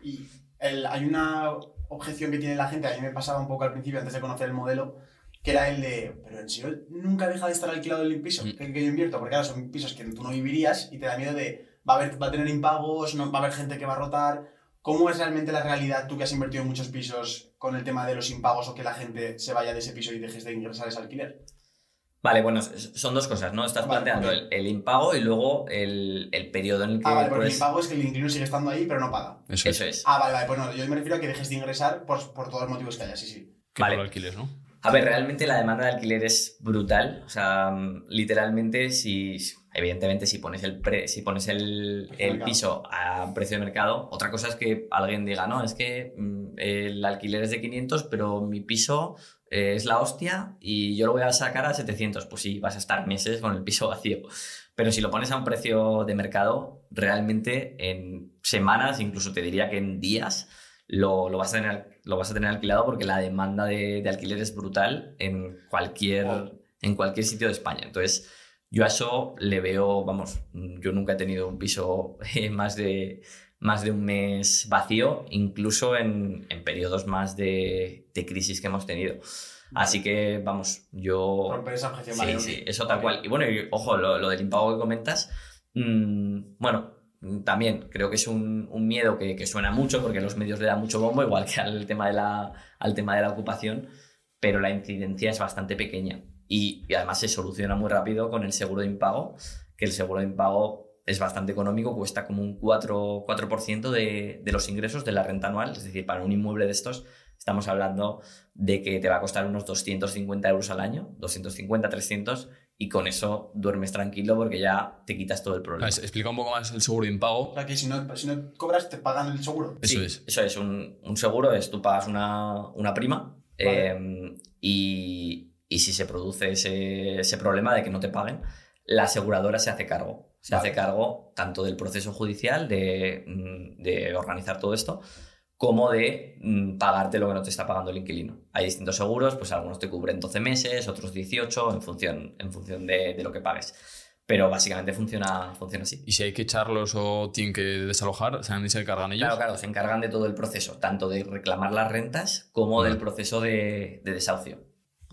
Y hay una objeción que tiene la gente, a mí me pasaba un poco al principio, antes de conocer el modelo, que era el de, pero en serio, nunca deja de estar alquilado el piso Mm. que, que yo invierto, porque claro, son pisos que tú no vivirías y te da miedo de, va a, haber, va a tener impagos, no, va a haber gente que va a rotar. ¿Cómo es realmente la realidad, tú que has invertido en muchos pisos, con el tema de los impagos o que la gente se vaya de ese piso y dejes de ingresar ese alquiler? Vale, bueno, son dos cosas, ¿no? Estás Vale, planteando el, el impago y luego el, el periodo en el que Ah, vale, porque el puedes- impago es que el inquilino sigue estando ahí, pero no paga. Eso, Eso es. es. Ah, vale, vale, pues no, yo me refiero a que dejes de ingresar por, por todos los motivos que haya, sí, sí. Que Vale. alquiles, ¿no? A ver, realmente la demanda de alquiler es brutal. O sea, mm, literalmente, si evidentemente si pones el pre- si pones el, el piso a precio de mercado, otra cosa es que alguien diga, no, es que mm, el alquiler es de 500, pero mi piso eh, es la hostia y yo lo voy a sacar a 700. Pues sí, vas a estar meses con el piso vacío. Pero si lo pones a un precio de mercado, realmente en semanas, incluso te diría que en días, lo, lo vas, a tener, lo vas a tener alquilado porque la demanda de, de alquiler es brutal en cualquier, Wow. en cualquier sitio de España. Entonces, yo a eso le veo, vamos, yo nunca he tenido un piso más de, más de un mes vacío, incluso en, en periodos más de, de crisis que hemos tenido. Así que, vamos, yo... Romper esa objeción, Sí, vale. sí, eso tal cual. Y bueno, y, ojo, lo, lo del impago que comentas, mm, bueno, también creo que es un, un miedo que, que suena mucho porque los medios le dan mucho bombo, igual que al tema de la, al tema de la ocupación, pero la incidencia es bastante pequeña. Y, y además se soluciona muy rápido con el seguro de impago, que el seguro de impago es bastante económico, cuesta como un 4%, 4 de, de los ingresos de la renta anual, es decir, para un inmueble de estos estamos hablando de que te va a costar unos 250 euros al año, 250, 300, y con eso duermes tranquilo porque ya te quitas todo el problema. Explica un poco más el seguro de impago. O sea, que si no, si no cobras, te pagan el seguro. Eso Sí, es. Eso es, un, un seguro es tú pagas una, una prima Vale. eh, y, y si se produce ese, ese problema de que no te paguen, la aseguradora se hace cargo. Se Vale. hace cargo tanto del proceso judicial de, mm, de organizar todo esto como de mm, pagarte lo que no te está pagando el inquilino. Hay distintos seguros, pues algunos te cubren 12 meses, otros 18, en función, en función de, de lo que pagues. pero básicamente funciona, funciona así. ¿Y si hay que echarlos o tienen que desalojar, se se encargan ellos? Claro, claro, se encargan de todo el proceso, tanto de reclamar las rentas como Vale. del proceso de, de desahucio.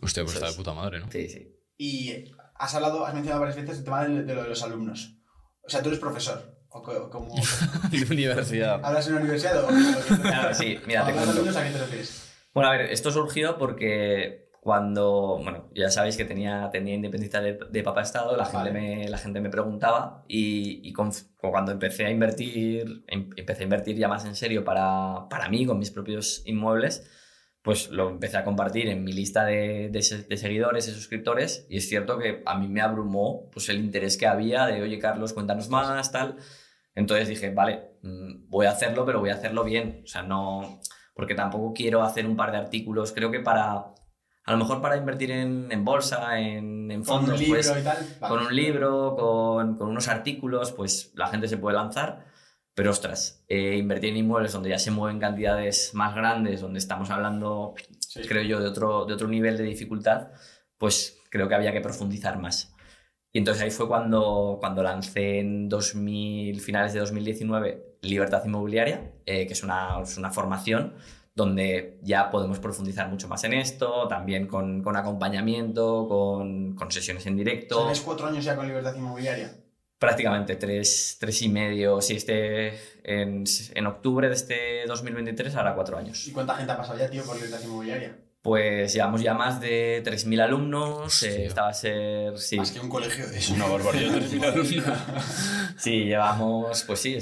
Hostia, pues Eso está de es. puta madre, ¿no? Sí, sí. Y has hablado, has mencionado varias veces el tema de, de lo de los alumnos. O sea, tú eres profesor. O co- como, de universidad. ¿Hablas en una universidad o, Claro, sí, mira, te ¿Hablas de cuento. alumnos a qué te refieres? Bueno, a ver, esto surgió porque cuando, bueno, ya sabéis que tenía, tenía independencia de, de papá Estado, la, Vale. gente me, la gente me preguntaba y, y con- cuando empecé a invertir, em- empecé a invertir ya más en serio para, para mí, con mis propios inmuebles, pues lo empecé a compartir en mi lista de, de de seguidores y suscriptores y es cierto que a mí me abrumó pues, el interés que había de, oye Carlos, cuéntanos más, tal. Entonces dije, vale, mm, voy a hacerlo, pero voy a hacerlo bien. O sea, no... Porque tampoco quiero hacer un par de artículos. Creo que para... A lo mejor para invertir en, en bolsa, en, en Con un fondos, libro pues y tal. Vale. con un libro, con, con unos artículos, pues la gente se puede lanzar. Pero ostras, eh, invertir en inmuebles donde ya se mueven cantidades más grandes, donde estamos hablando, Sí. creo yo, de otro, de otro nivel de dificultad, pues creo que había que profundizar más. Y entonces ahí fue cuando, cuando lancé en 2000, finales de 2019 Libertad Inmobiliaria, eh, que es una, es una formación donde ya podemos profundizar mucho más en esto, también con, con acompañamiento, con, con sesiones en directo. Tienes cuatro años ya con libertad inmobiliaria. Prácticamente tres, tres y medio. Si este en, en octubre de este 2023 hará cuatro años. ¿Y cuánta gente ha pasado ya, tío, por libertad inmobiliaria? Pues llevamos ya más de 3.000 alumnos. eh, esta va a ser. Sí, Más que un colegio de Es una barbaridad. sí, llevamos. Pues sí,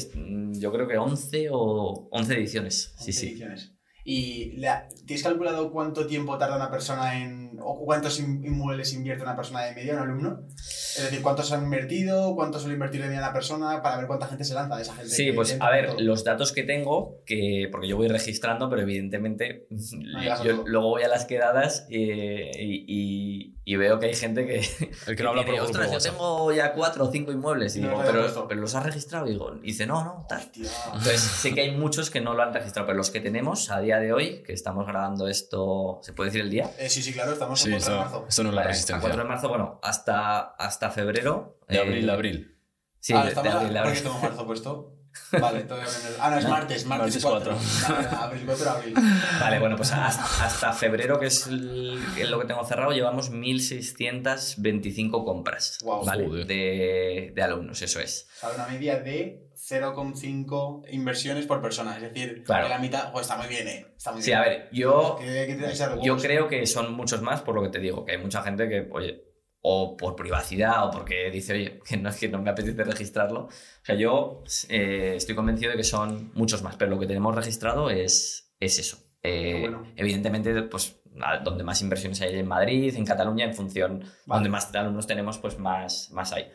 yo creo que 11 o 11 ediciones. Sí, 11 sí. ediciones. ¿Y la- tienes calculado cuánto tiempo tarda una persona en. o cuántos in- inmuebles invierte una persona de media, un alumno? Es decir, ¿cuántos han invertido? ¿Cuánto suele invertir de media una persona? Para ver cuánta gente se lanza de esa gente. Sí, pues a ver, todo. los datos que tengo, que porque yo voy registrando, pero evidentemente digas yo luego voy a las quedadas eh, y, y- y veo que hay gente que, El que no habla por tiene, grupo "Ostras, yo WhatsApp". tengo ya cuatro o cinco inmuebles y No digo, pero, puesto". pero los has registrado y digo, y dice, no, no, tal. Hostia. Entonces sé que hay muchos que no lo han registrado, pero los que tenemos a día de hoy, que estamos grabando esto, ¿se puede decir el día? Eh, sí, sí, claro, estamos Sí, en 4 de marzo. esto no es la Vale, a resistencia. 4 de marzo, bueno, hasta, hasta febrero. De eh, abril a abril. Sí, ah, de- de abril a ¿Por abril. qué tengo marzo puesto? Vale, todavía no. Ah, no, es martes, martes, Martes 4. cuatro. abril 4 de abril. Vale, bueno, pues hasta, hasta febrero, que es el- lo que tengo cerrado, llevamos 1.625 compras. Joder. de, de alumnos, eso es. O sea, una media de 0,5 inversiones por persona. Es decir, Claro. que la mitad. Pues está muy bien, ¿eh? Está muy Sí, bien. a ver, yo, Que- que te da ese yo huevos. creo que son muchos más por lo que te digo, que hay mucha gente que, oye, o por privacidad o porque dice, oye, que no es que no me apetece registrarlo. O sea, yo eh, estoy convencido de que son muchos más, pero lo que tenemos registrado es, es eso. Eh, bueno. Evidentemente, pues donde más inversiones hay en Madrid, en Cataluña, en función, donde más alumnos tenemos, pues más, más hay.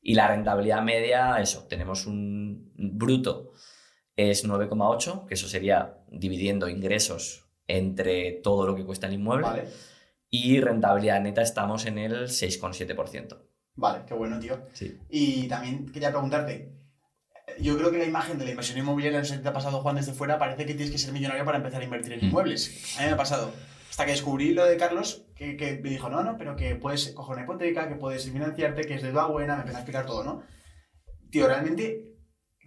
Y la rentabilidad media, eso, tenemos un bruto es 9,8, que eso sería dividiendo ingresos entre todo lo que cuesta el inmueble. Vale, Y rentabilidad neta estamos en el 6,7%. vale, qué bueno, tío. Sí. Y también quería preguntarte. Yo creo que la imagen de la inversión inmobiliaria, no sé si te ha pasado Juan desde fuera, parece que tienes que ser millonario para empezar a invertir en Mm. inmuebles. A mí me ha pasado. Hasta que descubrí lo de Carlos, que, que me dijo, no, no, pero que puedes coger una hipoteca, que puedes financiarte, que es deuda buena, me empezó a explicar todo, ¿no? Tío, realmente,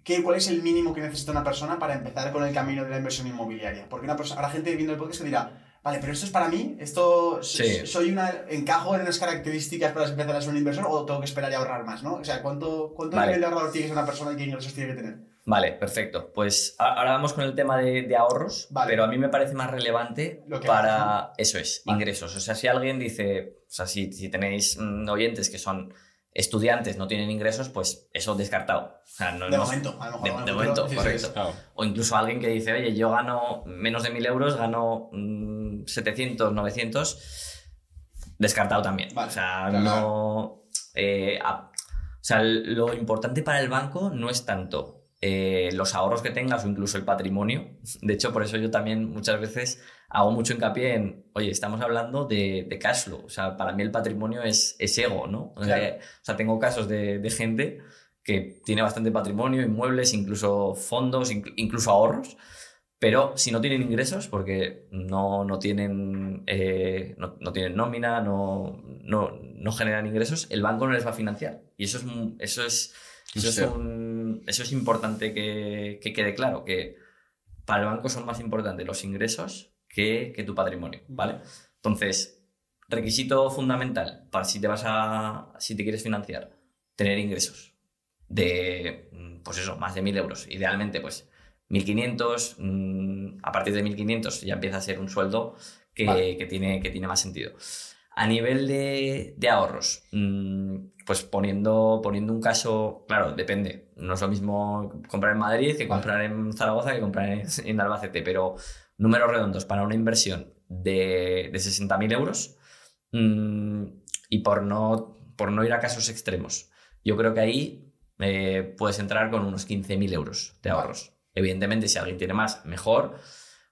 ¿qué, ¿cuál es el mínimo que necesita una persona para empezar con el camino de la inversión inmobiliaria? Porque una persona, habrá gente viendo el podcast que dirá, vale, pero esto es para mí, esto Sí. soy una, encajo en unas características para empezar a ser un inversor o tengo que esperar y ahorrar más, ¿no? O sea, ¿cuánto, cuánto Vale. nivel de ahorrador tiene que ser una persona y qué ingresos tiene que tener? Vale, perfecto. Pues ahora vamos con el tema de, de ahorros, Vale. pero a mí me parece más relevante Lo que para eso es, Vale. ingresos. O sea, si alguien dice, o sea, si, si tenéis mm, oyentes que son estudiantes, no tienen ingresos, pues eso descartado. O sea, no De momento, a lo mejor. de- momento, sí, sí, correcto. sí. Claro. O incluso alguien que dice, oye, yo gano menos de 1000 euros, gano mm, 700, 900, descartado también. Vale, o sea, claro. no. eh, a- o sea, lo importante para el banco no es tanto eh, los ahorros que tengas o incluso el patrimonio. De hecho, por eso yo también muchas veces hago mucho hincapié en, oye, estamos hablando de, de cash flow. O sea, para mí el patrimonio es, es ego, ¿no? Claro. Eh, o sea, tengo casos de, de gente que tiene bastante patrimonio, inmuebles, incluso fondos, inc- incluso ahorros, Pero si no tienen ingresos, porque no, no tienen, eh, no, no tienen nómina, no, no, no generan ingresos, el banco no les va a financiar. Y eso es, eso es, eso es, un- eso es importante que, que quede claro, que para el banco son más importantes los ingresos que, que tu patrimonio, ¿vale? Entonces, requisito fundamental para si te vas a, si te quieres financiar, tener ingresos de, pues eso, más de 1.000 euros. Idealmente, pues 1.500, mm, a partir de 1.500 ya empieza a ser un sueldo que, Vale. que tiene, que tiene más sentido. A nivel de, de ahorros, mm, pues poniendo, poniendo un caso, claro, depende. No es lo mismo comprar en Madrid que comprar en Zaragoza que comprar en, en Albacete, pero números redondos para una inversión de, de 60.000 euros mm, y por no, por no ir a casos extremos. Yo creo que ahí eh, puedes entrar con unos 15.000 euros de ahorros. Evidentemente, si alguien tiene más, mejor.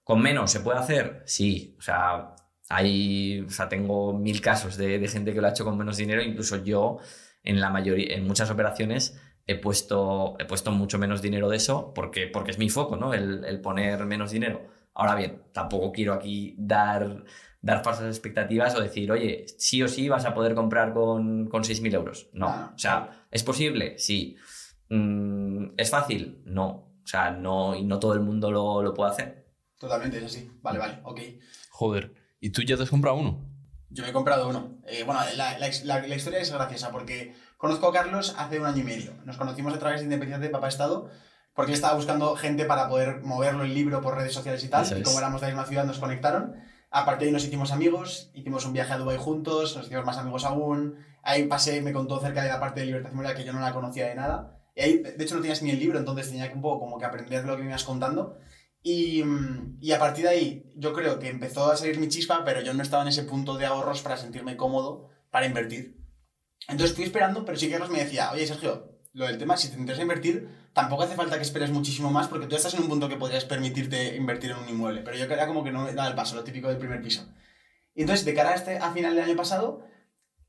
¿Con menos se puede hacer? Sí. O sea, hay, o sea tengo mil casos de, de gente que lo ha hecho con menos dinero. Incluso yo, en la mayoría, en muchas operaciones, he puesto, he puesto mucho menos dinero de eso porque, porque es mi foco, ¿no? El, el poner menos dinero. Ahora bien, tampoco quiero aquí dar, dar falsas expectativas o decir, oye, sí o sí vas a poder comprar con, con 6.000 euros. No. Ah, o sea, ¿es posible? Sí. Mm, ¿Es fácil? No. O sea, no, y no todo el mundo lo, lo puede hacer. Totalmente, es así. Vale, vale, ok. Joder. ¿Y tú ya te has comprado uno? Yo me he comprado uno. Eh, bueno, la, la- la- la historia es graciosa porque conozco a Carlos hace un año y medio. Nos conocimos a través de Independiente de Papá Estado porque él estaba buscando gente para poder moverlo el libro por redes sociales y tal. Eso y como éramos de la misma ciudad, nos conectaron. A partir de ahí nos hicimos amigos, hicimos un viaje a Dubái juntos, nos hicimos más amigos aún. Ahí pasé, me contó cerca de la parte de libertad moral que yo no la conocía de nada. Y ahí, de hecho, no tenías ni el libro, entonces tenía que un poco como que aprender lo que me ibas contando. Y, y a partir de ahí, yo creo que empezó a salir mi chispa, pero yo no estaba en ese punto de ahorros para sentirme cómodo para invertir. Entonces fui esperando, pero sí que Carlos me decía, oye Sergio, lo del tema, si te interesa invertir, tampoco hace falta que esperes muchísimo más porque tú estás en un punto que podrías permitirte invertir en un inmueble. Pero yo era como que no me daba el paso, lo típico del primer piso. Y entonces, de cara a, este, a final del año pasado,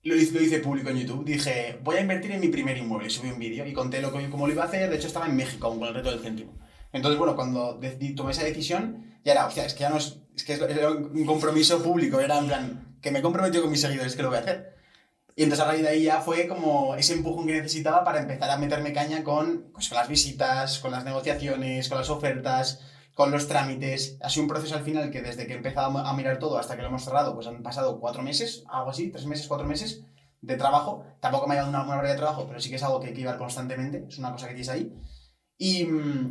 lo hice, lo hice público en YouTube. Dije, voy a invertir en mi primer inmueble. Subí un vídeo y conté lo que, cómo lo iba a hacer. De hecho, estaba en México con el reto del céntimo. Entonces, bueno, cuando tomé esa decisión, ya era, hostia, es que ya no es, es que era un compromiso público. Era en plan, que me he comprometido con mis seguidores que lo voy a hacer. Y entonces a raíz de ahí ya fue como ese empujón que necesitaba para empezar a meterme caña con, pues, con las visitas, con las negociaciones, con las ofertas, con los trámites. Ha sido un proceso al final que desde que he empezado a mirar todo hasta que lo hemos cerrado, pues han pasado cuatro meses, algo así, tres meses, cuatro meses de trabajo. Tampoco me ha dado una buena hora de trabajo, pero sí que es algo que hay que llevar constantemente, es una cosa que tienes ahí. Y,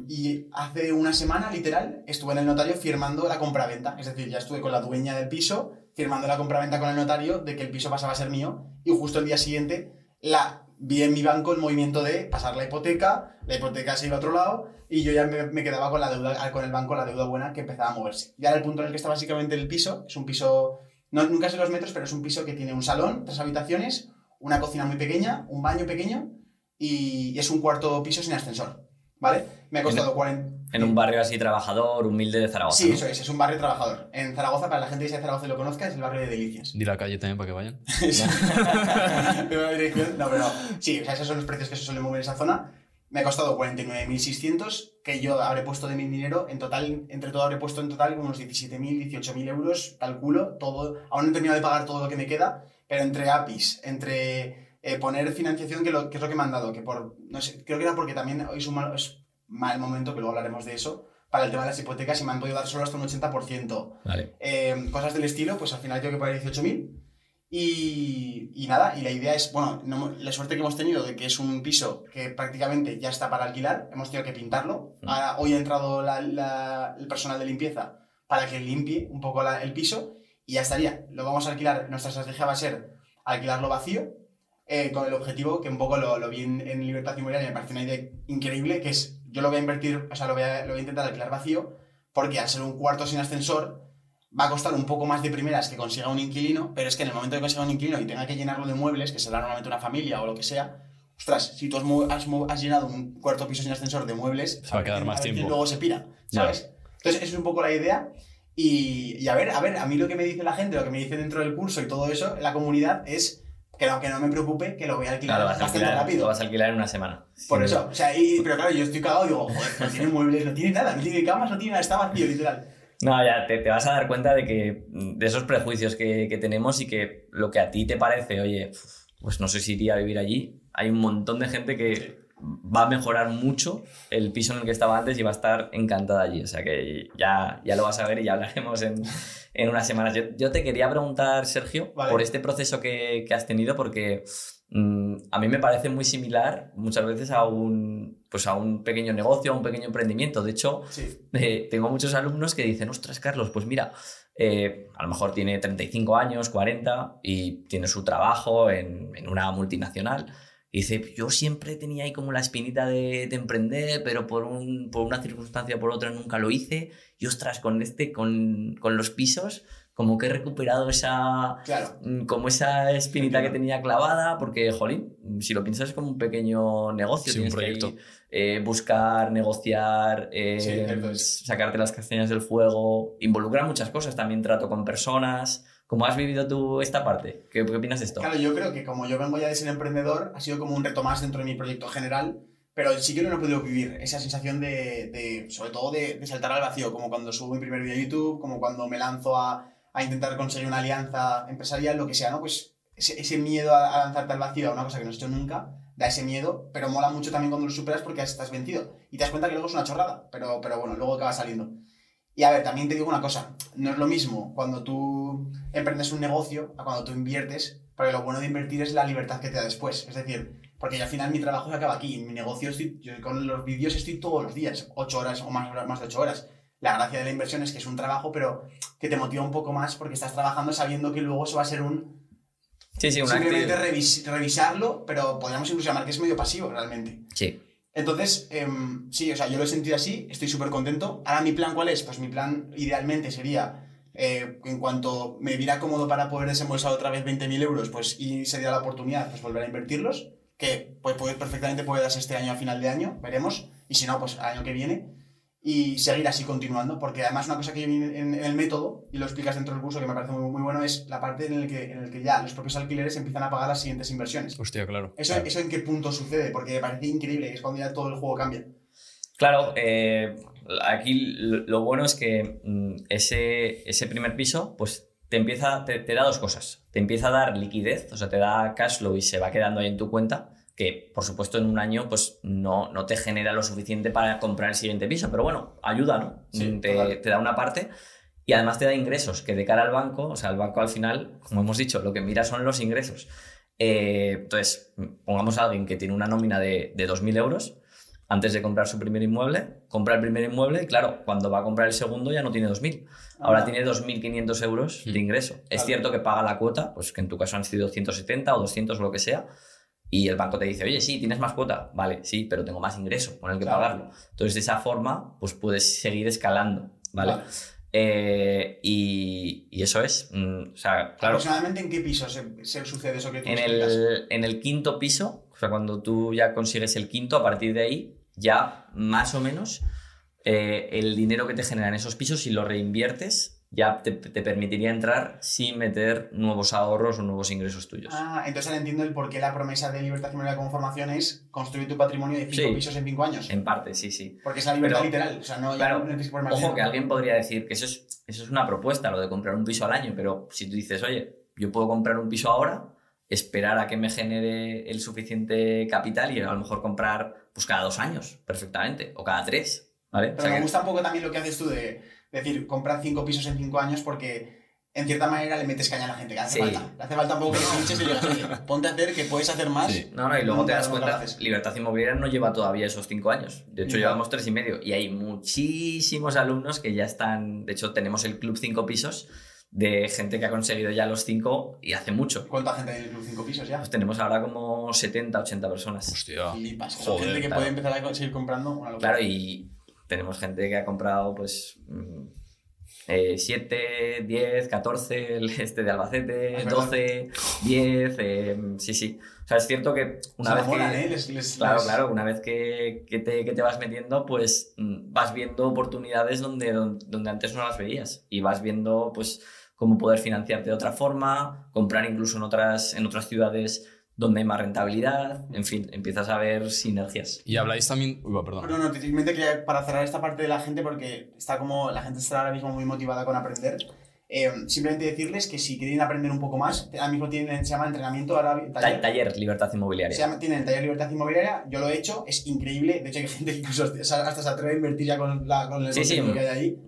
y hace una semana, literal, estuve en el notario firmando la compraventa. Es decir, ya estuve con la dueña del piso, firmando la compraventa con el notario de que el piso pasaba a ser mío. Y justo el día siguiente la vi en mi banco el movimiento de pasar la hipoteca, la hipoteca se iba a otro lado y yo ya me, me quedaba con la deuda, con el banco, la deuda buena que empezaba a moverse. Ya era el punto en el que está básicamente el piso. Es un piso, no, nunca sé los metros, pero es un piso que tiene un salón, tres habitaciones, una cocina muy pequeña, un baño pequeño y, y es un cuarto piso sin ascensor. ¿Vale? Me ha costado 40. En un barrio así trabajador, humilde de Zaragoza. Sí, ¿no? eso es, es un barrio trabajador. En Zaragoza, para la gente que sea de Zaragoza y lo conozca, es el barrio de Delicias. Di la calle también para que vayan. de una dirección. No, pero sí, o sea, esos son los precios que se suelen mover en esa zona. Me ha costado 49.600, que yo habré puesto de mi dinero, en total, entre todo habré puesto en total como unos 17.000, 18.000 euros, calculo, todo, aún no he terminado de pagar todo lo que me queda, pero entre APIs, entre eh, poner financiación, que, lo, que es lo que me han dado, que por, no sé, creo que era porque también hoy es un mal, es mal momento, que luego hablaremos de eso, para el tema de las hipotecas y me han podido dar solo hasta un 80%. Vale. Eh, cosas del estilo, pues al final tengo que pagar 18.000. Y, y nada, y la idea es, bueno, no- la suerte que hemos tenido de que es un piso que prácticamente ya está para alquilar, hemos tenido que pintarlo. Mm. Ahora, hoy ha entrado la- la- el personal de limpieza para que limpie un poco la- el piso y ya estaría. Lo vamos a alquilar, nuestra estrategia va a ser alquilarlo vacío, eh, con el objetivo que un poco lo, lo vi en, en Libertad Inmobiliaria, me parece una idea increíble, que es, yo lo voy a invertir, o sea, lo voy a, lo voy a intentar alquilar vacío, porque al ser un cuarto sin ascensor, va a costar un poco más de primeras que consiga un inquilino, pero es que en el momento de que consiga un inquilino y tenga que llenarlo de muebles, que será normalmente una familia o lo que sea, ostras, si tú has, llenado un cuarto piso sin ascensor de muebles, Se va a quedar más tiempo. luego se pira, ¿sabes? Entonces, esa es un poco la idea. Y, y a ver, a ver, a mí lo que me dice la gente, lo que me dice dentro del curso y todo eso, la comunidad, es que aunque no me preocupe, que lo voy a alquilar Claro, vas bastante alquilar, rápido. lo vas a alquilar en una semana. Por Sí. eso, o sea, y- pero claro, yo estoy cagado y digo, joder, no tiene muebles, no tiene nada, no tiene camas, no tiene nada, está vacío, literal. No, ya te, te vas a dar cuenta de que de esos prejuicios que, que tenemos y que lo que a ti te parece, oye, pues no sé si iría a vivir allí, hay un montón de gente que va a mejorar mucho el piso en el que estaba antes y va a estar encantada allí. O sea que ya, ya lo vas a ver y ya hablaremos en, en unas semanas. Yo, yo te quería preguntar, Sergio, Vale. por este proceso que, que has tenido, porque mm, a mí me parece muy similar muchas veces a un, pues a un pequeño negocio, a un pequeño emprendimiento. De hecho, Sí, eh, tengo muchos alumnos que dicen, ostras, Carlos, pues mira, eh, a lo mejor tiene 35 años, 40 y tiene su trabajo en, en una multinacional. Y dice, yo siempre tenía ahí como la espinita de, de emprender, pero por, un, por una circunstancia o por otra nunca lo hice. Y ostras, con este, con, con los pisos, como que he recuperado esa, claro. mm, como esa espinita que tenía clavada, porque, jolín, si lo piensas es como un pequeño negocio, Sí, un tienes que ahí, proyecto. eh, buscar, negociar, eh, Sí, sacarte las castañas del fuego, involucra muchas cosas, también trato con personas. ¿Cómo has vivido tú esta parte? ¿Qué, qué opinas de esto? Claro, yo creo que como yo vengo ya de ser emprendedor, ha sido como un reto más dentro de mi proyecto general, pero sí que no he podido vivir esa sensación de, de sobre todo de, de saltar al vacío, como cuando subo mi primer vídeo a YouTube, como cuando me lanzo a, a intentar conseguir una alianza empresarial, lo que sea, ¿no? Pues ese, ese miedo a, a lanzarte al vacío a una cosa que no has hecho nunca, da ese miedo, pero mola mucho también cuando lo superas porque estás vencido y te das cuenta que luego es una chorrada, pero, pero bueno, luego acaba saliendo. Y a ver, también te digo una cosa, no es lo mismo cuando tú emprendes un negocio a cuando tú inviertes, porque lo bueno de invertir es la libertad que te da después. Es decir, porque yo al final mi trabajo se acaba aquí, en mi negocio estoy, yo con los vídeos estoy todos los días, 8 horas o más, más de 8 horas. La gracia de la inversión es que es un trabajo, pero que te motiva un poco más porque estás trabajando sabiendo que luego eso va a ser un... Sí, sí, un simplemente revis- revisarlo, pero podríamos incluso llamar que es medio pasivo realmente. Sí. Entonces, em, sí, o sea, yo lo he sentido así, estoy súper contento. Ahora, ¿mi plan cuál es? Pues mi plan idealmente sería, eh, en cuanto me viera cómodo para poder desembolsar otra vez 20.000 euros, pues y sería la oportunidad, pues volver a invertirlos, que pues, puede, perfectamente puede darse este año a final de año, veremos, y si no, pues año que viene, y seguir así continuando, porque además una cosa que yo vi en, en el método, y lo explicas dentro del curso que me parece muy, muy bueno, es la parte en la que, en el que ya los propios alquileres empiezan a pagar las siguientes inversiones. Hostia, claro. ¿Eso, ¿Eso en qué punto sucede? Porque me parece increíble, es cuando ya todo el juego cambia. Claro, eh, aquí lo lo bueno es que mm, ese, ese primer piso, pues te empieza, te, te da dos cosas. Te empieza a dar liquidez, o sea, te da cash flow y se va quedando ahí en tu cuenta, que por supuesto en un año pues no, no te genera lo suficiente para comprar el siguiente piso, pero bueno, ayuda, ¿no? Sí, Mm, te, te da una parte y además te da ingresos, que de cara al banco, o sea, el banco al final, como hemos dicho, lo que mira son los ingresos. Eh, entonces, pongamos a alguien que tiene una nómina de, de 2.000 euros, antes de comprar su primer inmueble, compra el primer inmueble y claro, cuando va a comprar el segundo ya no tiene 2.000. Ahora Ah. tiene 2.500 euros de Mm. ingreso. Es cierto que paga la cuota, pues que en tu caso han sido 170 o 200 o lo que sea, y el banco te dice, oye, sí, tienes más cuota. Vale, sí, pero tengo más ingreso con el que Claro. pagarlo. Entonces, de esa forma, pues puedes seguir escalando, ¿vale? Vale. Eh, y, y eso es, mm, o sea, claro, ¿Aproximadamente en qué piso se, se sucede eso que tú en el, en el quinto piso, o sea, cuando tú ya consigues el quinto, a partir de ahí, ya más o menos eh, el dinero que te generan esos pisos, si lo reinviertes, ya te, te permitiría entrar sin meter nuevos ahorros o nuevos ingresos tuyos. Ah, entonces ahora entiendo el por qué la promesa de libertad financiera como formación es construir tu patrimonio de cinco Sí. pisos en cinco años. En parte, sí, sí. Porque es la libertad Pero- literal. O sea, no, Claro, no Ojo, dinero. que alguien podría decir que eso es, eso es una propuesta, lo de comprar un piso al año, pero si tú dices, oye, yo puedo comprar un piso ahora, esperar a que me genere el suficiente capital y a lo mejor comprar pues cada dos años, perfectamente, o cada tres, ¿vale? O Pero sea me que- gusta un poco también lo que haces tú de decir, comprar cinco pisos en cinco años porque en cierta manera le metes caña a la gente, que hace Sí. falta. Le hace falta un poco que le pinches y le digas, oye, ponte a hacer que puedes hacer más. Sí. No, no, y luego te Nunca- das cuenta. Libertad Inmobiliaria no lleva todavía esos cinco años. De hecho, Ya. llevamos tres y medio. Y hay muchísimos alumnos que ya están. De hecho, tenemos el club cinco pisos de gente que ha conseguido ya los cinco y hace mucho. ¿Cuánta gente hay en el club cinco pisos ya? Pues tenemos ahora como 70, 80 personas. Hostia. Flipas. Son Joder, gente que claro. puede empezar a seguir comprando una locura. Claro, y tenemos gente que ha comprado, pues. 7, 10, 14, el este de Albacete, Es verdad. 12, 10, eh, sí, sí. O sea, es cierto que una Se vez que... ¿eh? Les- les- Claro, les- claro, una vez que, que te, que te vas metiendo, pues mm, vas viendo oportunidades donde, donde, donde antes no las veías y vas viendo, pues, cómo poder financiarte de otra forma, comprar incluso en otras, en otras ciudades donde hay más rentabilidad, en fin, empiezas a ver sinergias. Y habláis también... Uy, perdón. No, no, simplemente quería para cerrar esta parte de la gente porque está como la gente está ahora mismo muy motivada con aprender. Eh, simplemente decirles que si quieren aprender un poco más, ahora mismo tienen, se llama entrenamiento ahora Ta- Taller Libertad Inmobiliaria. Se llama, tienen el taller Libertad Inmobiliaria, yo lo he hecho, es increíble. De hecho, hay gente que incluso hasta se atreve a invertir ya con, la, con el Sí, que hay ahí.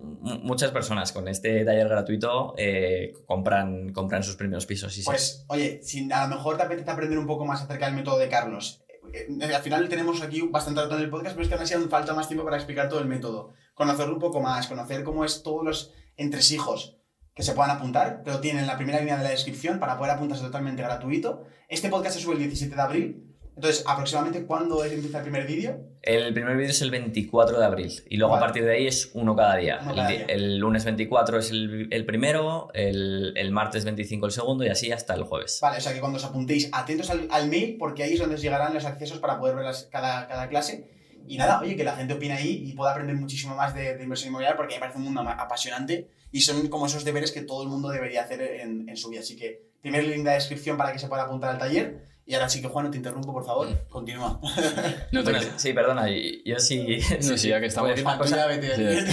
Muchas personas con este taller gratuito eh, compran, compran sus primeros pisos. Sí, sí. Pues, oye, si a lo mejor te apetece aprender un poco más acerca del método de Carlos. eh, eh, al final tenemos aquí bastante rato en el podcast, pero es que aún así aún falta más tiempo para explicar todo el método. Conocerlo un poco más, conocer cómo es todos los entresijos que se puedan apuntar, pero tienen la primera línea de la descripción para poder apuntarse totalmente gratuito. Este podcast se sube el 17 de abril. Entonces, aproximadamente, ¿cuándo empieza el primer vídeo? El primer vídeo es el 24 de abril y luego a partir de ahí es uno cada día. Uno el, cada di- día. el lunes 24 es el, el primero, el, el martes 25 el segundo y así hasta el jueves. Vale, o sea que cuando os apuntéis, atentos al, al mail, porque ahí es donde os llegarán los accesos para poder ver las- cada, cada clase. Y nada, oye, que la gente opine ahí y pueda aprender muchísimo más de, de inversión inmobiliaria, porque me parece un mundo apasionante y son como esos deberes que todo el mundo debería hacer en, en su vida. Así que, primer link de descripción para que se pueda apuntar al taller. Y ahora sí que, Juan, no te interrumpo, por favor. Continúa. No Bueno, sí, perdona, yo sí. No, sí, ya que estamos- ¿puedo decir una Juan, tú ya cosa? vete Sí.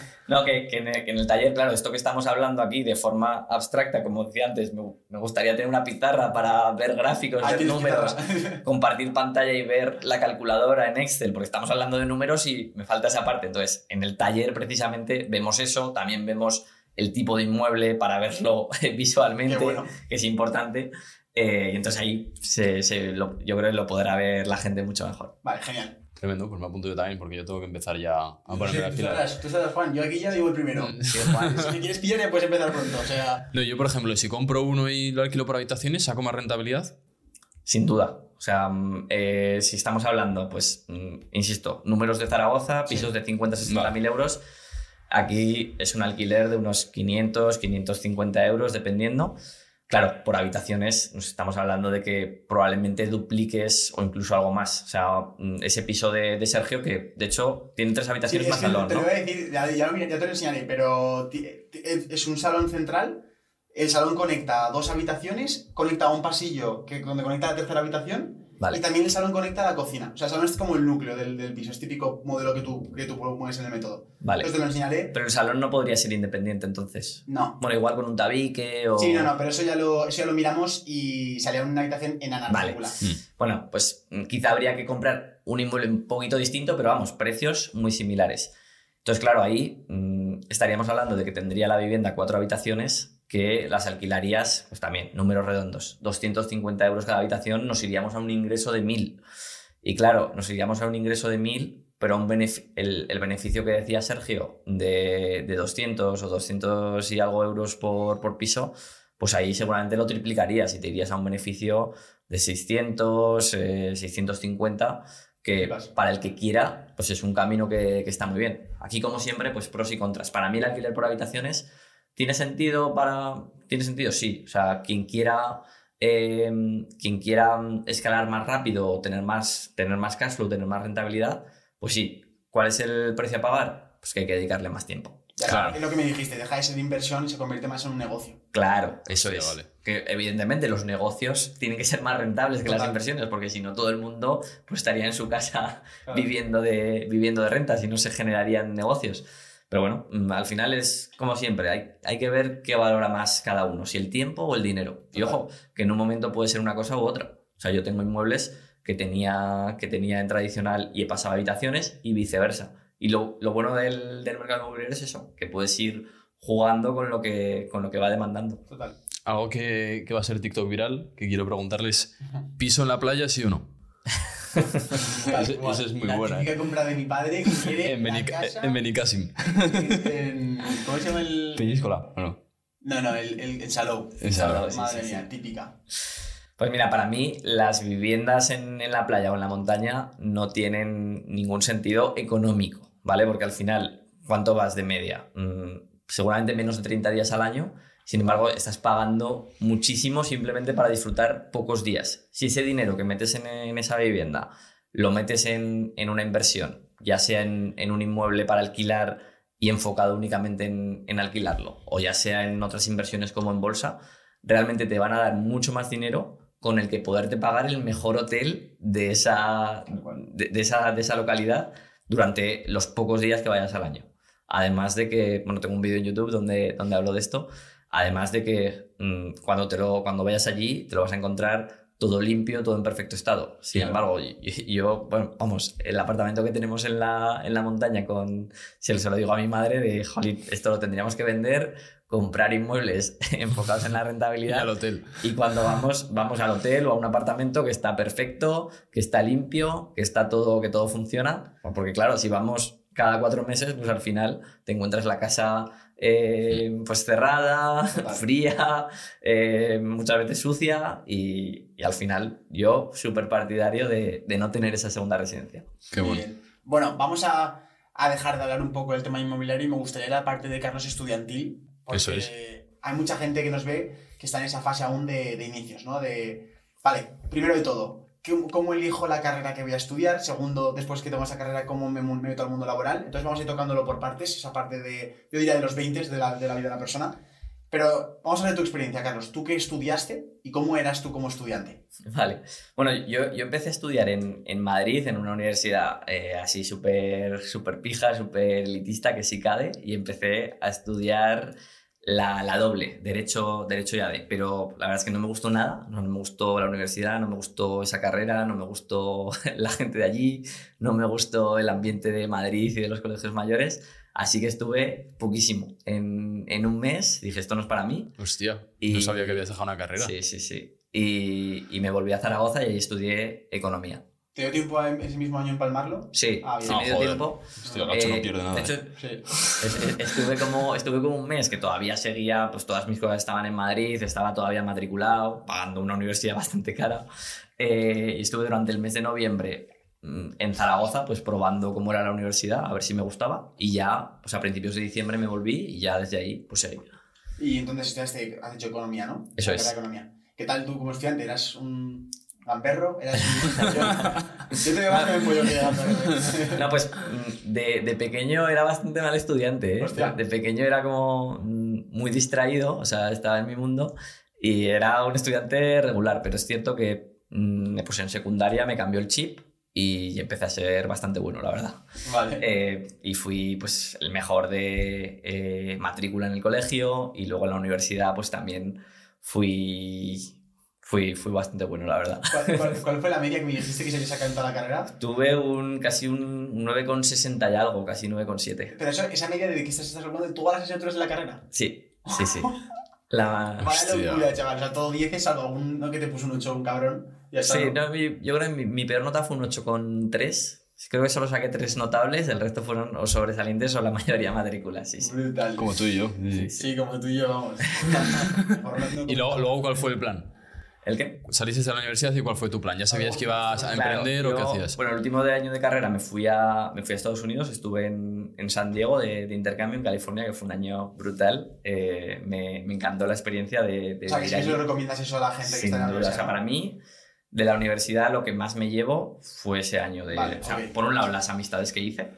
No, que, que en el, que en el taller, claro, esto que estamos hablando aquí de forma abstracta, como decía antes, me, me gustaría tener una pizarra para ver gráficos, Ahí ver números, compartir pantalla y ver la calculadora en Excel, porque estamos hablando de números y me falta esa parte. Entonces, en el taller precisamente vemos eso, también vemos el tipo de inmueble para verlo visualmente, bueno. que es importante. Eh, y entonces ahí se, se lo- yo creo que lo podrá ver la gente mucho mejor. Vale, genial. Tremendo, pues me apunto yo también porque yo tengo que empezar ya a ponerme Sí, las tú, pilas. sabrás, tú sabrás, Juan. Yo aquí ya digo el primero. Sí, Juan. si me quieres pillar, ya puedes empezar pronto. O sea, No, yo por ejemplo, si compro uno y lo alquilo por habitaciones, ¿saco más rentabilidad? Sin duda. O sea, mm, eh, si estamos hablando, pues, mm, insisto, números de Zaragoza, pisos de 50, 60 mil euros. Aquí es un alquiler de unos 500, 550 euros, dependiendo. Claro, por habitaciones nos estamos hablando de que probablemente dupliques o incluso algo más. O sea, mm, ese piso de, de Sergio, que de hecho tiene tres Sí, habitaciones es más salón, te ¿no? lo voy a decir, ya, ya lo- ya te lo enseñaré, pero es es un salón central. El salón conecta a dos habitaciones, conecta a un pasillo que, donde conecta a la tercera habitación. Vale. Y también el salón conecta a la cocina. O sea, el salón es como el núcleo del, del piso. Es típico modelo que tú, que tú mueves en el método. Vale. Entonces te lo enseñaré. Pero el salón no podría ser independiente entonces. No. Bueno, igual con un tabique o... Sí, no, no, pero eso ya lo, eso ya lo miramos y salía una habitación enana. Vale. ridícula. Bueno, pues mm, quizá habría que comprar un inmueble un poquito distinto, pero vamos, precios muy similares. Entonces, claro, ahí mm, estaríamos hablando de que tendría la vivienda cuatro habitaciones que las alquilarías, pues también, números redondos, 250 euros cada habitación, nos iríamos a un ingreso de 1000. Y claro, nos iríamos a un ingreso de 1000, pero un el, el beneficio que decía Sergio de, de 200 o 200 y algo euros por, por piso, pues ahí seguramente lo triplicarías y te irías a un beneficio de 600, eh, 650, que Flipas. para el que quiera, pues es un camino que, que está muy bien. Aquí, como siempre, pues pros y contras. Para mí el alquiler por habitaciones tiene sentido para... Tiene sentido, sí. O sea, quien quiera... eh, quien quiera escalar más rápido o tener más, tener más cash flow, tener más rentabilidad, pues sí. ¿Cuál es el precio a pagar? Pues que hay que dedicarle más tiempo. Ya, Claro. Es lo que me dijiste, deja de ser inversión y se convierte más en un negocio. Claro, Eso es. vale. Que evidentemente los negocios tienen que ser más rentables que las inversiones, porque si no todo el mundo pues, estaría en su casa Claro. viviendo, de, viviendo de rentas y no se generarían negocios. Pero bueno, mm, al final es como siempre, hay, hay que ver qué valora más cada uno, si el tiempo o el dinero. Y ojo, que en un momento puede ser una cosa u otra. O sea, yo tengo inmuebles que tenía, que tenía en tradicional y he pasado a habitaciones y viceversa. Y lo, lo bueno del, del mercado inmobiliario es eso, que puedes ir jugando con lo que, con lo que va demandando. Total. Algo que, que va a ser TikTok viral, que quiero preguntarles, ¿piso en la playa sí o no? Esa es muy la buena, típica ¿eh? compra de mi padre que quiere En, la casa en Benicassim. en- ¿Cómo se llama el...? Peñíscola, ¿o no? No, no, el, el, el Salou. Sí, Madre sí, mía, sí. típica. Pues mira, para mí las viviendas en, en la playa o en la montaña no tienen ningún sentido económico, ¿vale? Porque al final, ¿cuánto vas de media? Mm, seguramente menos de 30 días al año. Sin embargo, estás pagando muchísimo simplemente para disfrutar pocos días. Si ese dinero que metes en, esa vivienda lo metes en, en una inversión, ya sea en, en un inmueble para alquilar y enfocado únicamente en, en alquilarlo, o ya sea en otras inversiones como en bolsa, realmente te van a dar mucho más dinero con el que poderte pagar el mejor hotel de esa, de, de esa, de esa localidad durante los pocos días que vayas al año. Además de que, bueno, tengo un vídeo en YouTube donde, donde hablo de esto, además de que mm, cuando, te lo, cuando vayas allí te lo vas a encontrar todo limpio, todo en perfecto estado. Sin embargo, y- y- yo, bueno, vamos, el apartamento que tenemos en la, en la montaña con, si se lo digo a mi madre, de, jolín, esto lo tendríamos que vender, comprar inmuebles enfocados en la Y rentabilidad. al hotel. Y cuando vamos, vamos al hotel o a un apartamento que está perfecto, que está limpio, que está todo, que todo funciona. Porque claro, si vamos cada cuatro meses, pues al final te encuentras la casa eh, pues cerrada, Total. fría, eh, muchas veces sucia y, y al final yo súper partidario de, de no tener esa segunda residencia. Qué Muy bueno. bien. Bueno, vamos a, a dejar de hablar un poco del tema inmobiliario y me gustaría la parte de Carlos estudiantil. Porque Eso es. Hay mucha gente que nos ve que está en esa fase aún de, de inicios, ¿no? De, vale, primero de todo, ¿qué- ¿cómo elijo la carrera que voy a estudiar? Segundo, después que tengo esa carrera, ¿cómo me meto al mundo laboral? Entonces vamos a ir tocándolo por partes, esa parte de, yo diría de los 20 de la, de la vida de la persona. Pero vamos a ver tu experiencia, Carlos. ¿Tú qué estudiaste y cómo eras tú como estudiante? Vale. Bueno, yo, yo empecé a estudiar en, en Madrid, en una universidad eh, así súper súper pija, súper elitista, que sí CADE, y empecé a estudiar la, la doble, Derecho, Derecho y ADE. Pero la verdad es que no me gustó nada, no me gustó la universidad, no me gustó esa carrera, no me gustó la gente de allí, no me gustó el ambiente de Madrid y de los colegios mayores. Así que estuve poquísimo. En, en un mes dije, esto no es para mí. Hostia, Y- no sabía que habías dejado una carrera. Sí, sí, sí. Y, y me volví a Zaragoza y ahí estudié economía. ¿Te dio tiempo a- ese mismo año empalmarlo? Sí, Ah, bien. sí me dio joder. tiempo. Hostia, el gacho Eh, no pierde nada. De hecho, eh. Sí. es- es- estuve como, estuve como un mes que todavía seguía, pues todas mis cosas estaban en Madrid, estaba todavía matriculado, pagando una universidad bastante cara. Eh, y estuve durante el mes de noviembre mm, en Zaragoza, pues probando cómo era la universidad, a ver si me gustaba. Y ya, pues a principios de diciembre me volví y ya desde ahí, pues seguí. Y entonces has hecho economía, ¿no? Eso es. economía. ¿Qué tal tú como estudiante? ¿Eras un gamberro? ¿Eras un... Yo te veo más que me pollo que. No, pues de, de pequeño era bastante mal estudiante, ¿eh? De pequeño era como muy distraído, o sea, estaba en mi mundo y era un estudiante regular, pero es cierto que pues en secundaria me cambió el chip y empecé a ser bastante bueno, la verdad. Vale. Eh, y fui pues el mejor de eh, matrícula en el colegio y luego en la universidad pues también fui, fui, fui bastante bueno, la verdad. ¿Cuál, cuál- cuál fue la media que me dijiste que se había sacado en toda la carrera? Tuve un casi un 9,60 y algo, casi 9,7. Pero eso, esa media de que estás, estás hablando de todas las asignaturas de la carrera. Sí, sí, sí. La... Vaya locura, chaval. O sea, todo 10 salvo alguno que te puso un 8 un cabrón. Ya está. Sí, ¿no? no, mi- yo creo que mi, mi peor nota fue un 8,3. Creo que solo saqué tres notables, el resto fueron o sobresalientes o la mayoría matrículas, sí, sí. Brutal. Como tú y yo. Sí, sí. Sí, como tú y yo, vamos. Y luego, luego, ¿cuál fue el plan? ¿El qué? Saliste de la universidad y ¿cuál fue tu plan? ¿Ya sabías que ibas a Claro, emprender o qué yo- hacías? Bueno, el último de año de carrera me fui a, me fui a Estados Unidos, estuve en, en San Diego de, de intercambio en California, que fue un año brutal. Eh, me, me encantó la experiencia de, de O sea, que allí. lo recomiendas eso a la gente que está en la duda. O universidad. sea, para mí, de la universidad, lo que más me llevo fue ese año. De, Vale, o sea, ok. Por un lado, las amistades que hice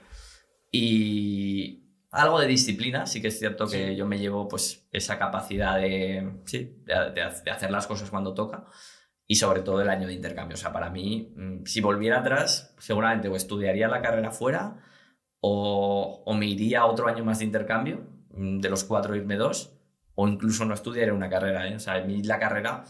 y algo de disciplina. Sí que es cierto que Sí. yo me llevo pues, esa capacidad de, sí, de, de- de hacer las cosas cuando toca. Y sobre todo el año de intercambio. O sea, para mí, mm, si volviera atrás, seguramente o estudiaría la carrera fuera o, o me iría a otro año más de intercambio, mm, de los cuatro irme dos, o incluso no estudiaría una carrera. ¿eh? O sea, a mí la carrera,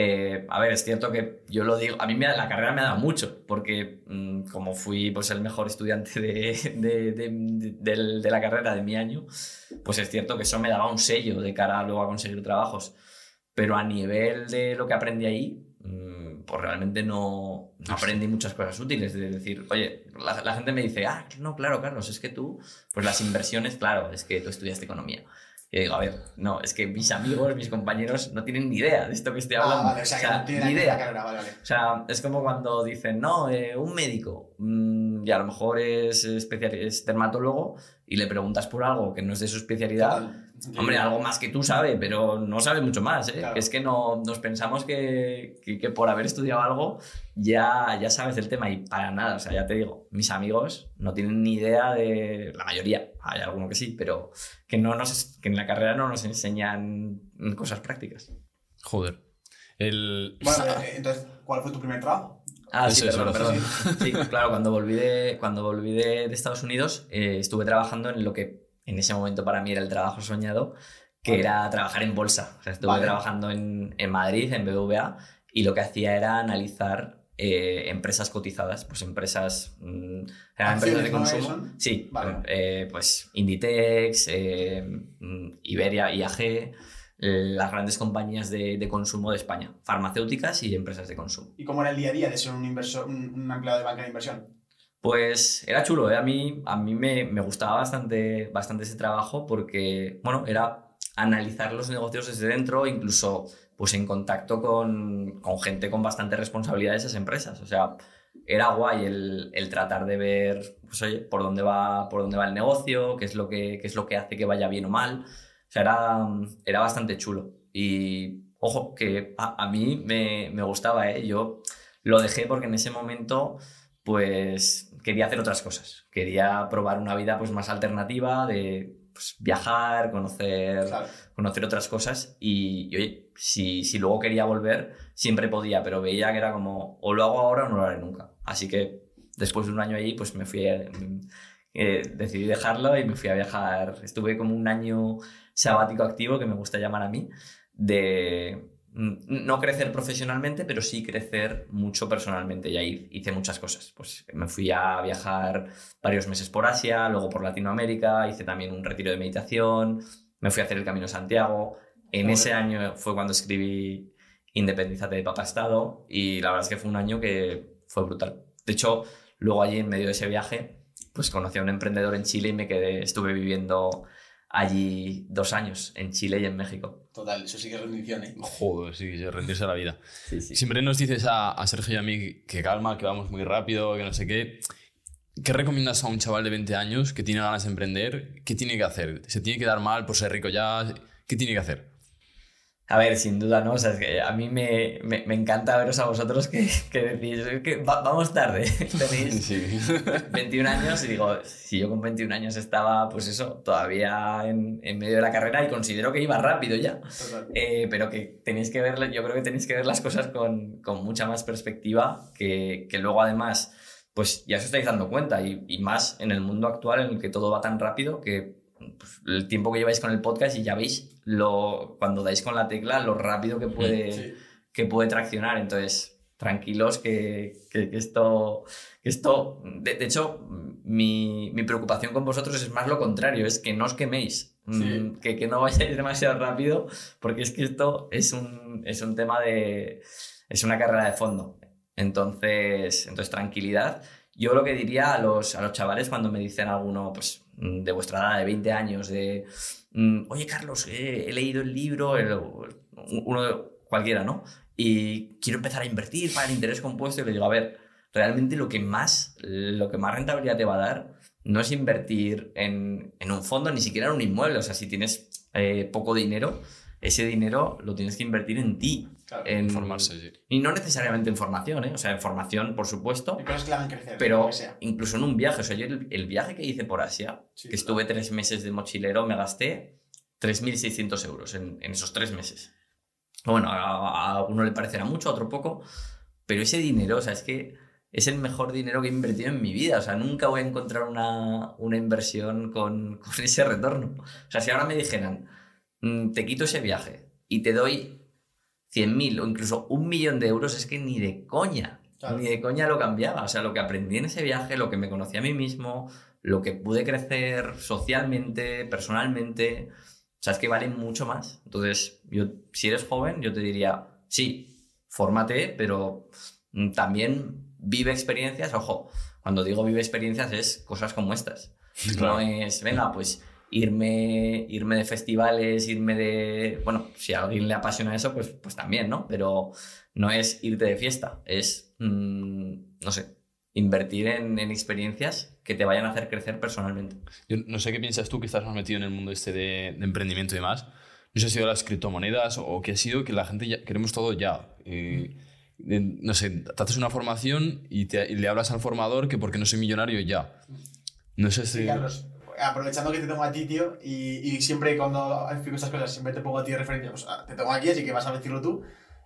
eh, a ver, es cierto que yo lo digo, a mí me la carrera me ha dado mucho, porque mm, como fui pues, el mejor estudiante de, de, de- de- la carrera de mi año, pues es cierto que eso me daba un sello de cara luego a conseguir trabajos. Pero a nivel de lo que aprendí ahí, mm, pues realmente no, no aprendí muchas cosas útiles. De decir, oye, la, la gente me dice, ah, no, claro, Carlos, es que tú, pues las inversiones, claro, es que tú estudiaste economía. Y yo digo, a ver, no, es que mis amigos, mis compañeros no tienen ni idea de esto que estoy Ah, hablando. vale, o sea, que no ni que idea. la carrera, vale, vale. O sea, es como cuando dicen, no, eh, un médico, mm, y a lo mejor es, especial, es dermatólogo, y le preguntas por algo que no es de su especialidad, Total. Hombre, algo más que tú sabe, pero no sabe mucho más. ¿eh? Claro. Es que no, nos pensamos que, que- que por haber estudiado algo ya, ya sabes del tema y para nada. O sea, ya te digo, mis amigos no tienen ni idea de. La mayoría, hay alguno que sí, pero que, no nos, que en la carrera no nos enseñan cosas prácticas. Joder. El... Bueno, eh, entonces, ¿cuál fue tu primer trabajo? Ah, sí, perdón, eso, perdón. Sí, claro, cuando volví de, cuando volví de, de Estados Unidos eh, estuve trabajando en lo que en ese momento para mí era el trabajo soñado, que Vale. era trabajar en bolsa. O sea, estuve Vale. trabajando en, en Madrid, en BBVA, y lo que hacía era analizar eh, empresas cotizadas, pues empresas, mm, eran empresas de ¿Acciones, no, consumo. Sí, Vale. eh, pues Inditex, eh, mm, Iberia, IAG, las grandes compañías de, de consumo de España, farmacéuticas y empresas de consumo. ¿Y cómo era el día a día de ser un, inversor, un, un empleado de banca de inversión? Pues era chulo, ¿eh? a mí, a mí me, me gustaba bastante, bastante ese trabajo porque, bueno, era analizar los negocios desde dentro, incluso pues en contacto con, con gente con bastante responsabilidad de esas empresas. O sea, era guay el, el tratar de ver, pues oye, por dónde va, por dónde va el negocio, qué es lo que, qué es lo que hace que vaya bien o mal. O sea, era, era bastante chulo. Y, ojo, que a, mí me, me gustaba, ¿eh? Yo lo dejé porque en ese momento pues quería hacer otras cosas. Quería probar una vida pues más alternativa de pues, viajar, conocer, Claro. conocer otras cosas y, y, oye, si, si luego quería volver, siempre podía, pero veía que era como o lo hago ahora o no lo haré nunca. Así que después de un año allí, pues me fui, a- eh, decidí dejarlo y me fui a viajar. Estuve como un año sabático activo, que me gusta llamar a mí, de no crecer profesionalmente, pero sí crecer mucho personalmente. Y ahí hice muchas cosas. Pues me fui a viajar varios meses por Asia, luego por Latinoamérica, hice también un retiro de meditación, me fui a hacer el Camino Santiago. En ese año fue cuando escribí Independízate de Papa Estado y la verdad es que fue un año que fue brutal. De hecho, luego allí en medio de ese viaje, pues conocí a un emprendedor en Chile y me quedé, estuve viviendo allí dos años, en Chile y en México. Total, eso sí que es rendición, ¿eh? Joder, sí, sí, rendirse a la vida. Sí, sí. Siempre nos dices a, a Sergio y a mí que calma, que vamos muy rápido, que no sé qué. ¿Qué recomiendas a un chaval de 20 años que tiene ganas de emprender? ¿Qué tiene que hacer? ¿Se tiene que dar mal por ser rico ya? ¿Qué tiene que hacer? A ver, sin duda, ¿no? O sea, es que a mí me, me, me encanta veros a vosotros que, que decís que va- vamos tarde. Tenéis Sí. 21 años y digo, si yo con 21 años estaba, pues eso, todavía en, en medio de la carrera y considero que iba rápido ya. Eh, pero que tenéis que ver, yo creo que tenéis que ver las cosas con, con mucha más perspectiva, que, que luego además, pues ya os estáis dando cuenta, y, y más en el mundo actual en el que todo va tan rápido que pues, el tiempo que lleváis con el podcast y ya veis lo, cuando dais con la tecla lo rápido que puede, Sí. que puede traccionar. Entonces, tranquilos que, que- que esto... que esto de, de hecho, mi, mi preocupación con vosotros es más lo contrario, es que no os queméis, Sí. Mm, que, que no vayáis demasiado rápido, porque es que esto es un, es un tema de... es una carrera de fondo. Entonces, entonces tranquilidad. Yo lo que diría a los, a los chavales cuando me dicen alguno pues, de vuestra edad, de 20 años, de, mm, oye Carlos, eh, he leído el libro, el- uno cualquiera, ¿no? Y quiero empezar a invertir para el interés compuesto y le digo, a ver, realmente lo que más, lo que más rentabilidad te va a dar no es invertir en, en un fondo, ni siquiera en un inmueble. O sea, si tienes eh, poco dinero, ese dinero lo tienes que invertir en ti. Claro. En, Informarse, sí. Y no necesariamente en formación, ¿eh? O sea, en formación, por supuesto, Hay cosas que hagan crecer, pero incluso en un viaje. O sea, yo el, el viaje que hice por Asia, Sí, que estuve tres meses de mochilero, me gasté 3.600 euros en, en esos tres meses. Bueno, a, a uno le parecerá mucho, a otro poco, pero ese dinero, o sea, es que es el mejor dinero que he invertido en mi vida. O sea, nunca voy a encontrar una, una inversión con, con ese retorno. O sea, si ahora me dijeran, "Mm, te quito ese viaje y te doy 100.000 o incluso un millón de euros, es que ni de coña, Claro. ni de coña lo cambiaba. O sea, lo que aprendí en ese viaje, lo que me conocí a mí mismo, lo que pude crecer socialmente, personalmente, o sea, es que vale mucho más. Entonces, yo, si eres joven, yo te diría, sí, fórmate, pero mm, también vive experiencias. Ojo, cuando digo vive experiencias es cosas como estas. Claro. No es, venga, pues irme, irme de festivales, irme de... Bueno, si a alguien le apasiona eso, pues, pues también, ¿no? Pero no es irte de fiesta, es, mm, no sé, invertir en, en experiencias que te vayan a hacer crecer personalmente. Yo no sé qué piensas tú que estás más metido en el mundo este de, de emprendimiento y demás. No sé si ha sido las criptomonedas o qué ha sido que la gente ya, queremos todo ya. Eh, no sé, te haces una formación y, te- y le hablas al formador que porque no soy millonario ya. No sé si... Sí, Carlos, aprovechando que te tengo a ti, tío, y, y siempre cuando explico estas cosas, siempre te pongo a ti de referencia, pues ah, te tengo aquí, así que vas a decirlo tú.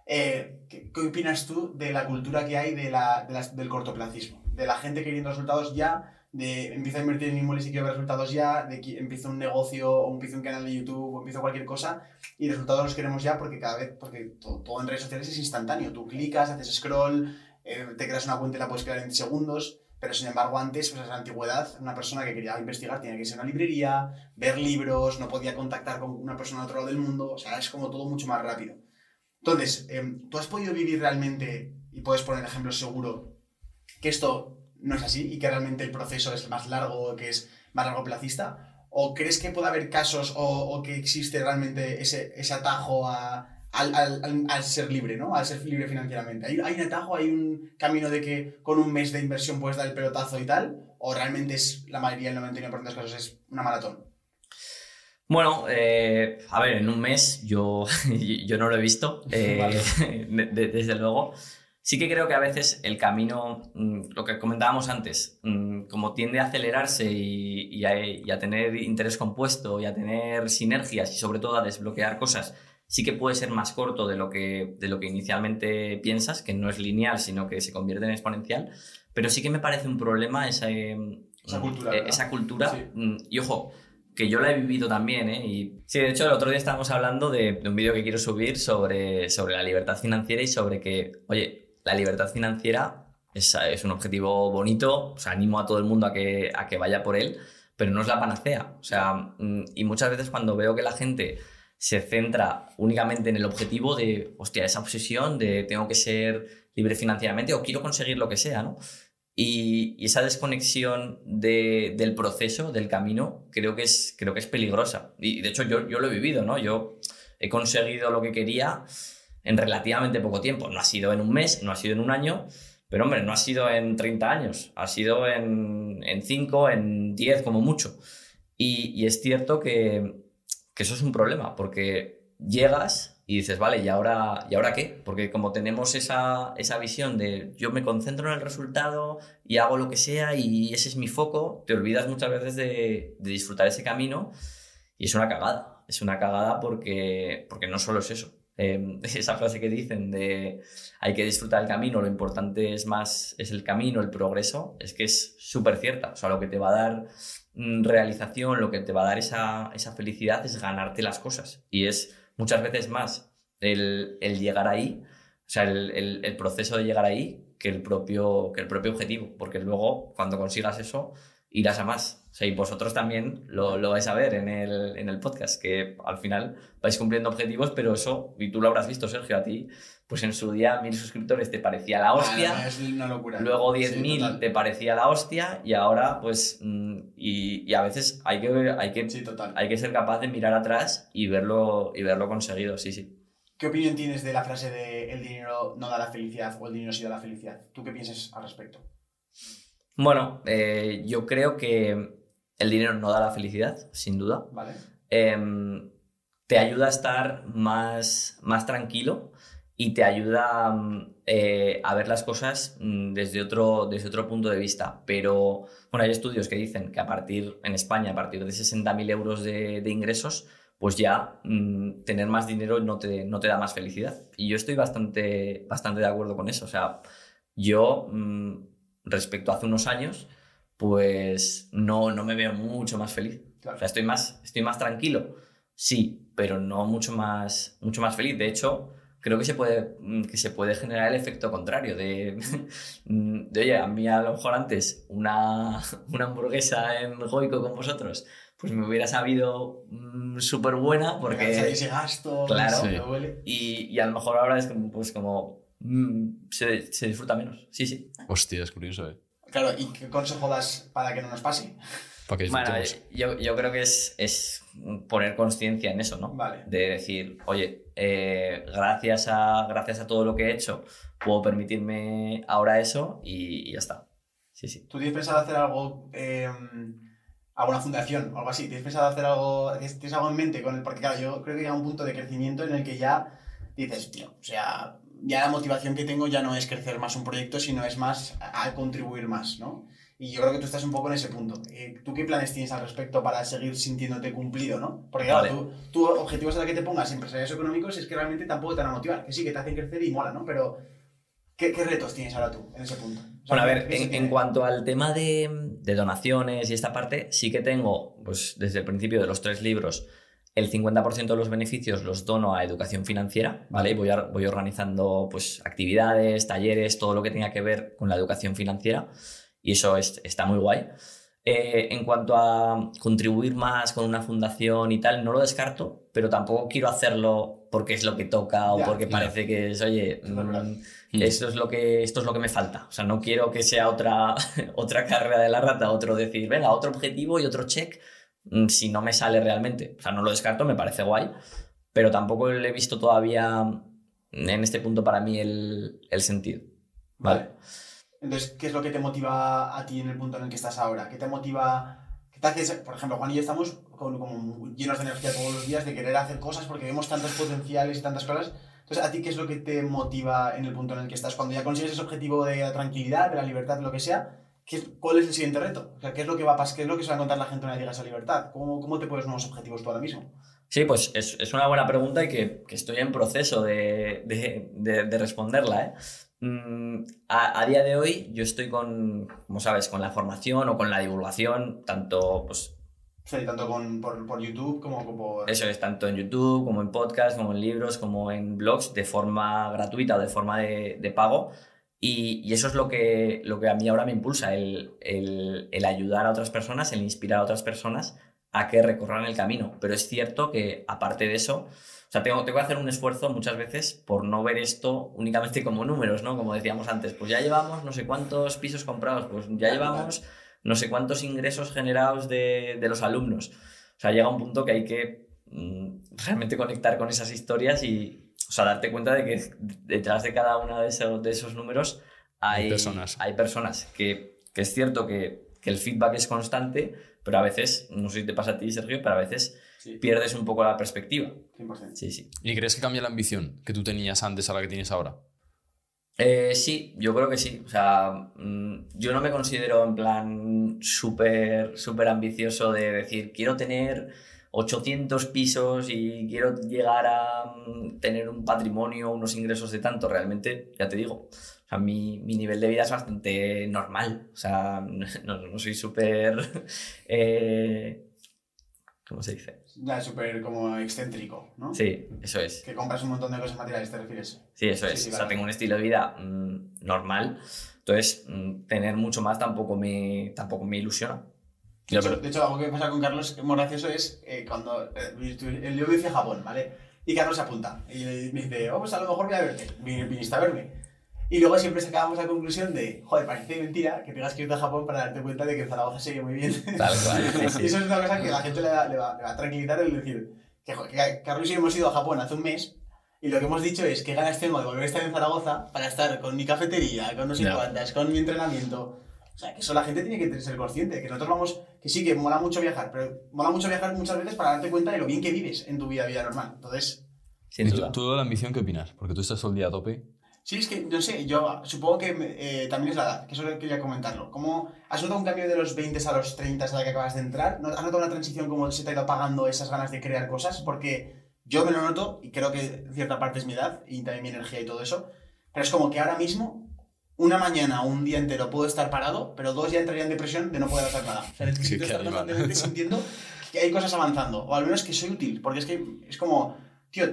Eh, ¿qué, qué opinas tú de la cultura que hay de la, de del cortoplacismo? De la gente queriendo resultados ya, de empieza a invertir en inmuebles y quiero ver resultados ya, de que empieza un negocio o empieza un canal de YouTube o empieza cualquier cosa y resultados los queremos ya porque cada vez, porque todo, todo en redes sociales es instantáneo. Tú clicas, haces scroll, eh, te creas una cuenta y la puedes crear en segundos. Pero sin embargo, antes, pues en la antigüedad, una persona que quería investigar tenía que irse a una librería, ver libros, no podía contactar con una persona de otro lado del mundo, o sea, es como todo mucho más rápido. Entonces, em, ¿tú has podido vivir realmente, y puedes poner ejemplos seguro, que esto no es así y que realmente el proceso es más largo, que es más largo placista? ¿O crees que puede haber casos o, o que existe realmente ese, ese atajo a, al, al- al- ser libre, ¿no? Al ser libre financieramente. ¿Hay, ¿Hay un atajo, hay un camino de que con un mes de inversión puedes dar el pelotazo y tal? ¿O realmente es la mayoría, el 99% de los casos, es una maratón? Bueno, eh, a ver, en un mes yo, yo no lo he visto, eh, Vale. desde luego. Sí que creo que a veces el camino, mm, lo que comentábamos antes, mm, como tiende a acelerarse y, y a, y a tener interés compuesto y a tener sinergias y sobre todo a desbloquear cosas, sí que puede ser más corto de lo que, de lo que inicialmente piensas, que no es lineal, sino que se convierte en exponencial. Pero sí que me parece un problema esa, eh, Esa cultura, eh, esa cultura. Sí. mm, Y ojo, que yo la he vivido también, ¿eh? Y sí, de hecho, el otro día estábamos hablando de, de un vídeo que quiero subir sobre, sobre la libertad financiera y sobre que, oye, la libertad financiera es, es un objetivo bonito, o sea, animo a todo el mundo a que, a que vaya por él, pero no es la panacea. O sea, mm, y muchas veces cuando veo que la gente se centra únicamente en el objetivo de, hostia, esa obsesión de tengo que ser libre financieramente o quiero conseguir lo que sea, ¿no? Y, esa desconexión de- del proceso, del camino, creo que es, creo que es peligrosa. Y de hecho yo, yo lo he vivido, ¿no? Yo he conseguido lo que quería en relativamente poco tiempo. No ha sido en un mes, no ha sido en un año, pero hombre, no ha sido en 30 años, ha sido en, en 5, en 10 como mucho. Y es cierto que, que eso es un problema, porque llegas y dices, vale, ¿y ahora, ¿y ahora qué? Porque como tenemos esa, esa visión de yo me concentro en el resultado y hago lo que sea y ese es mi foco, te olvidas muchas veces de, disfrutar ese camino y es una cagada. Es una cagada porque, porque no solo es eso. Eh, esa frase que dicen de hay que disfrutar el camino, lo importante es más es el camino, el progreso, es que es súper cierta. O sea, lo que te va a dar realización, lo que te va a dar esa, esa felicidad es ganarte las cosas. Y es muchas veces más el, el llegar ahí, o sea, el, el- el proceso de llegar ahí que el, propio, que el propio objetivo. Porque luego, cuando consigas eso, irás a más. O sea, y vosotros también lo, lo vais a ver en el, en el podcast, que al final vais cumpliendo objetivos, pero eso, y tú lo habrás visto, Sergio, a ti, pues en su día mil suscriptores te parecía la hostia. Ah, es una locura. Luego Sí, 10.000 total. te parecía la hostia y ahora pues mm, y, y a veces hay que, hay, que, Sí, total. hay que ser capaz de mirar atrás y verlo, y verlo conseguido, sí, sí. ¿Qué opinión tienes de la frase de el dinero no da la felicidad o el dinero sí da la felicidad? ¿Tú qué piensas al respecto? Bueno, eh, yo creo que el dinero no da la felicidad, sin duda. ¿Vale? Em, te ayuda a estar más, más tranquilo y te ayuda mm, eh, a ver las cosas mm, desde otro, desde otro punto de vista. Pero bueno, hay estudios que dicen que a partir, en España, a partir de 60.000 euros de, de ingresos, pues ya mm, tener más dinero no te, no te da más felicidad. Y yo estoy bastante, bastante de acuerdo con eso. O sea, yo, mm, respecto a hace unos años, pues no, no me veo mucho más feliz. Claro. O sea, estoy más, estoy más tranquilo, sí, pero no mucho más, mucho más feliz. De hecho, creo que se puede, mm, que se puede generar el efecto contrario de, de, oye, a mí a lo mejor antes una, una hamburguesa en Goico con vosotros, pues me hubiera sabido mm, súper buena Porque ese gasto, Claro. Sí. Y, y a lo mejor ahora es como, pues como... mm, se, se disfruta menos, sí, sí. Hostia, es curioso, ¿eh? Claro, ¿y qué consejo das para que no nos pase? Para que Bueno, disfrutemos. yo, yo creo que es, es poner conciencia en eso, ¿no? Vale. De decir, oye, eh, gracias, a, gracias a todo lo que he hecho, puedo permitirme ahora eso y, y ya está. Sí, sí. ¿Tú tienes pensado hacer algo, eh, alguna fundación o algo así? ¿Tienes pensado hacer algo, tienes algo en mente con el, porque claro, yo creo que llega un punto de crecimiento en el que ya dices, tío, o sea, ya la motivación que tengo ya no es crecer más un proyecto, sino es más a, a contribuir más, ¿no? Y yo creo que tú estás un poco en ese punto. Eh, ¿Tú qué planes tienes al respecto para seguir sintiéndote cumplido, no? Porque claro, Vale. tú, tú objetivos a los que te pongas empresarios económicos es que realmente tampoco te van a motivar. Que sí, que te hacen crecer y mola, ¿no? Pero ¿qué, qué retos tienes ahora tú en ese punto? O sea, Bueno, a ver, ¿qué se en, en cuanto al tema de, de donaciones y esta parte, sí que tengo, pues desde el principio de los tres libros, el 50% de los beneficios los dono a educación financiera, ¿vale? Y voy, a- voy organizando pues actividades, talleres, todo lo que tenga que ver con la educación financiera y eso es- está muy guay. Eh, en cuanto a contribuir más con una fundación y tal, no lo descarto, pero tampoco quiero hacerlo porque es lo que toca o Ya, porque parece que es, oye, mm, esto es lo que esto es lo que me falta. O sea, no quiero que sea otra, otra carrera de la rata, otro decir, venga, otro objetivo y otro check, si no me sale realmente. O sea, no lo descarto, me parece guay, pero tampoco le he visto todavía mm, en este punto para mí el, el sentido. ¿Vale? Entonces, ¿qué es lo que te motiva a ti en el punto en el que estás ahora? ¿Qué te motiva? ¿Qué te haces? Por ejemplo, Juan y yo estamos como llenos de energía todos los días de querer hacer cosas porque vemos tantos potenciales y tantas cosas. Entonces, ¿a ti qué es lo que te motiva en el punto en el que estás? Cuando ya consigues ese objetivo de la tranquilidad, de la libertad, lo que sea, ¿qué ¿cuál es el siguiente reto? O sea, ¿qué es lo que va a pasar? ¿Qué es lo que se va a encontrar la gente una vez llega a libertad? ¿Cómo, cómo te pones nuevos objetivos tú ahora mismo? Sí, pues es, es una buena pregunta y que, que estoy en proceso de, de- de- de responderla. ¿eh? Mm, a, a día de hoy yo estoy con, como sabes, con la formación o con la divulgación, tanto pues, sea, tanto con, por, por YouTube como como por... Eso es tanto en YouTube, como en podcast, como en libros, como en blogs, de forma gratuita o de forma de, de pago. Y, y eso es lo que, lo que a mí ahora me impulsa, el, el- el ayudar a otras personas, el inspirar a otras personas a que recorran el camino. Pero es cierto que, aparte de eso, o sea, tengo, tengo que hacer un esfuerzo muchas veces por no ver esto únicamente como números, ¿no? Como decíamos antes, pues ya llevamos no sé cuántos pisos comprados, pues ya llevamos no sé cuántos ingresos generados de, de los alumnos. O sea, llega un punto que hay que mm, realmente conectar con esas historias y, o sea, darte cuenta de que detrás de cada uno de esos, de esos números hay, Hay personas. hay personas que, que es cierto que, que el feedback es constante, pero a veces, no sé si te pasa a ti, Sergio, pero a veces Sí, pierdes un poco la perspectiva. 100%. Sí, sí. ¿Y crees que cambia la ambición que tú tenías antes a la que tienes ahora? Eh, sí, yo creo que sí. O sea, mm, yo no me considero en plan súper, súper ambicioso de decir, quiero tener 800 pisos y quiero llegar a mm, tener un patrimonio, unos ingresos de tanto. Realmente, ya te digo, o sea, mi, mi nivel de vida es bastante normal. O sea, no, no soy súper... eh, ¿Cómo se dice? Ya súper como excéntrico, ¿no? Sí, eso es. Que compras un montón de cosas materiales, ¿te refieres? Sí, eso Sí, es. sí, o sea, vale. tengo un estilo de vida mm, normal. Entonces, mm, tener mucho más tampoco me, tampoco me ilusiona. De hecho, de hecho, algo que pasa con Carlos muy gracioso es eh, cuando eh, el yo me fui a Japón, ¿vale? Y Carlos se apunta y me dice, oh, pues a lo mejor voy a verte, Vin- viniste a verme. Y luego siempre sacábamos la conclusión de, joder, parece mentira que tengas que irte a Japón para darte cuenta de que Zaragoza ve muy bien. Tal cual. sí, Y eso es una cosa que la gente le va, le va- le va a tranquilizar el decir que, que Carlos y yo hemos ido a Japón hace un mes y lo que hemos dicho es qué ganas tengo de volver a estar en Zaragoza para estar con mi cafetería, con no sé cuántas, con mi entrenamiento. O sea, que eso la gente tiene que ser consciente, que nosotros vamos, que sí, que mola mucho viajar, pero mola mucho viajar muchas veces para darte cuenta de lo bien que vives en tu vida, vida normal. Entonces, Sin ¿Y tú, de la ambición qué opinas? Porque tú estás todo el día a tope. sí, es que, no sé, yo supongo que eh, también es la edad, que eso quería comentarlo. ¿Cómo has notado un cambio de los 20 a los 30 a la que acabas de entrar? ¿No- ¿Has notado una transición como se te ha ido apagando esas ganas de crear cosas? Porque yo me lo noto y creo que en cierta parte es mi edad y también mi energía y todo eso. Pero es como que ahora mismo, una mañana o un día entero puedo estar parado, pero dos ya entraría en depresión de no poder hacer nada. O sea, necesito qué estar animal. constantemente sintiendo que hay cosas avanzando, o al menos que soy útil, porque es que es como, tío,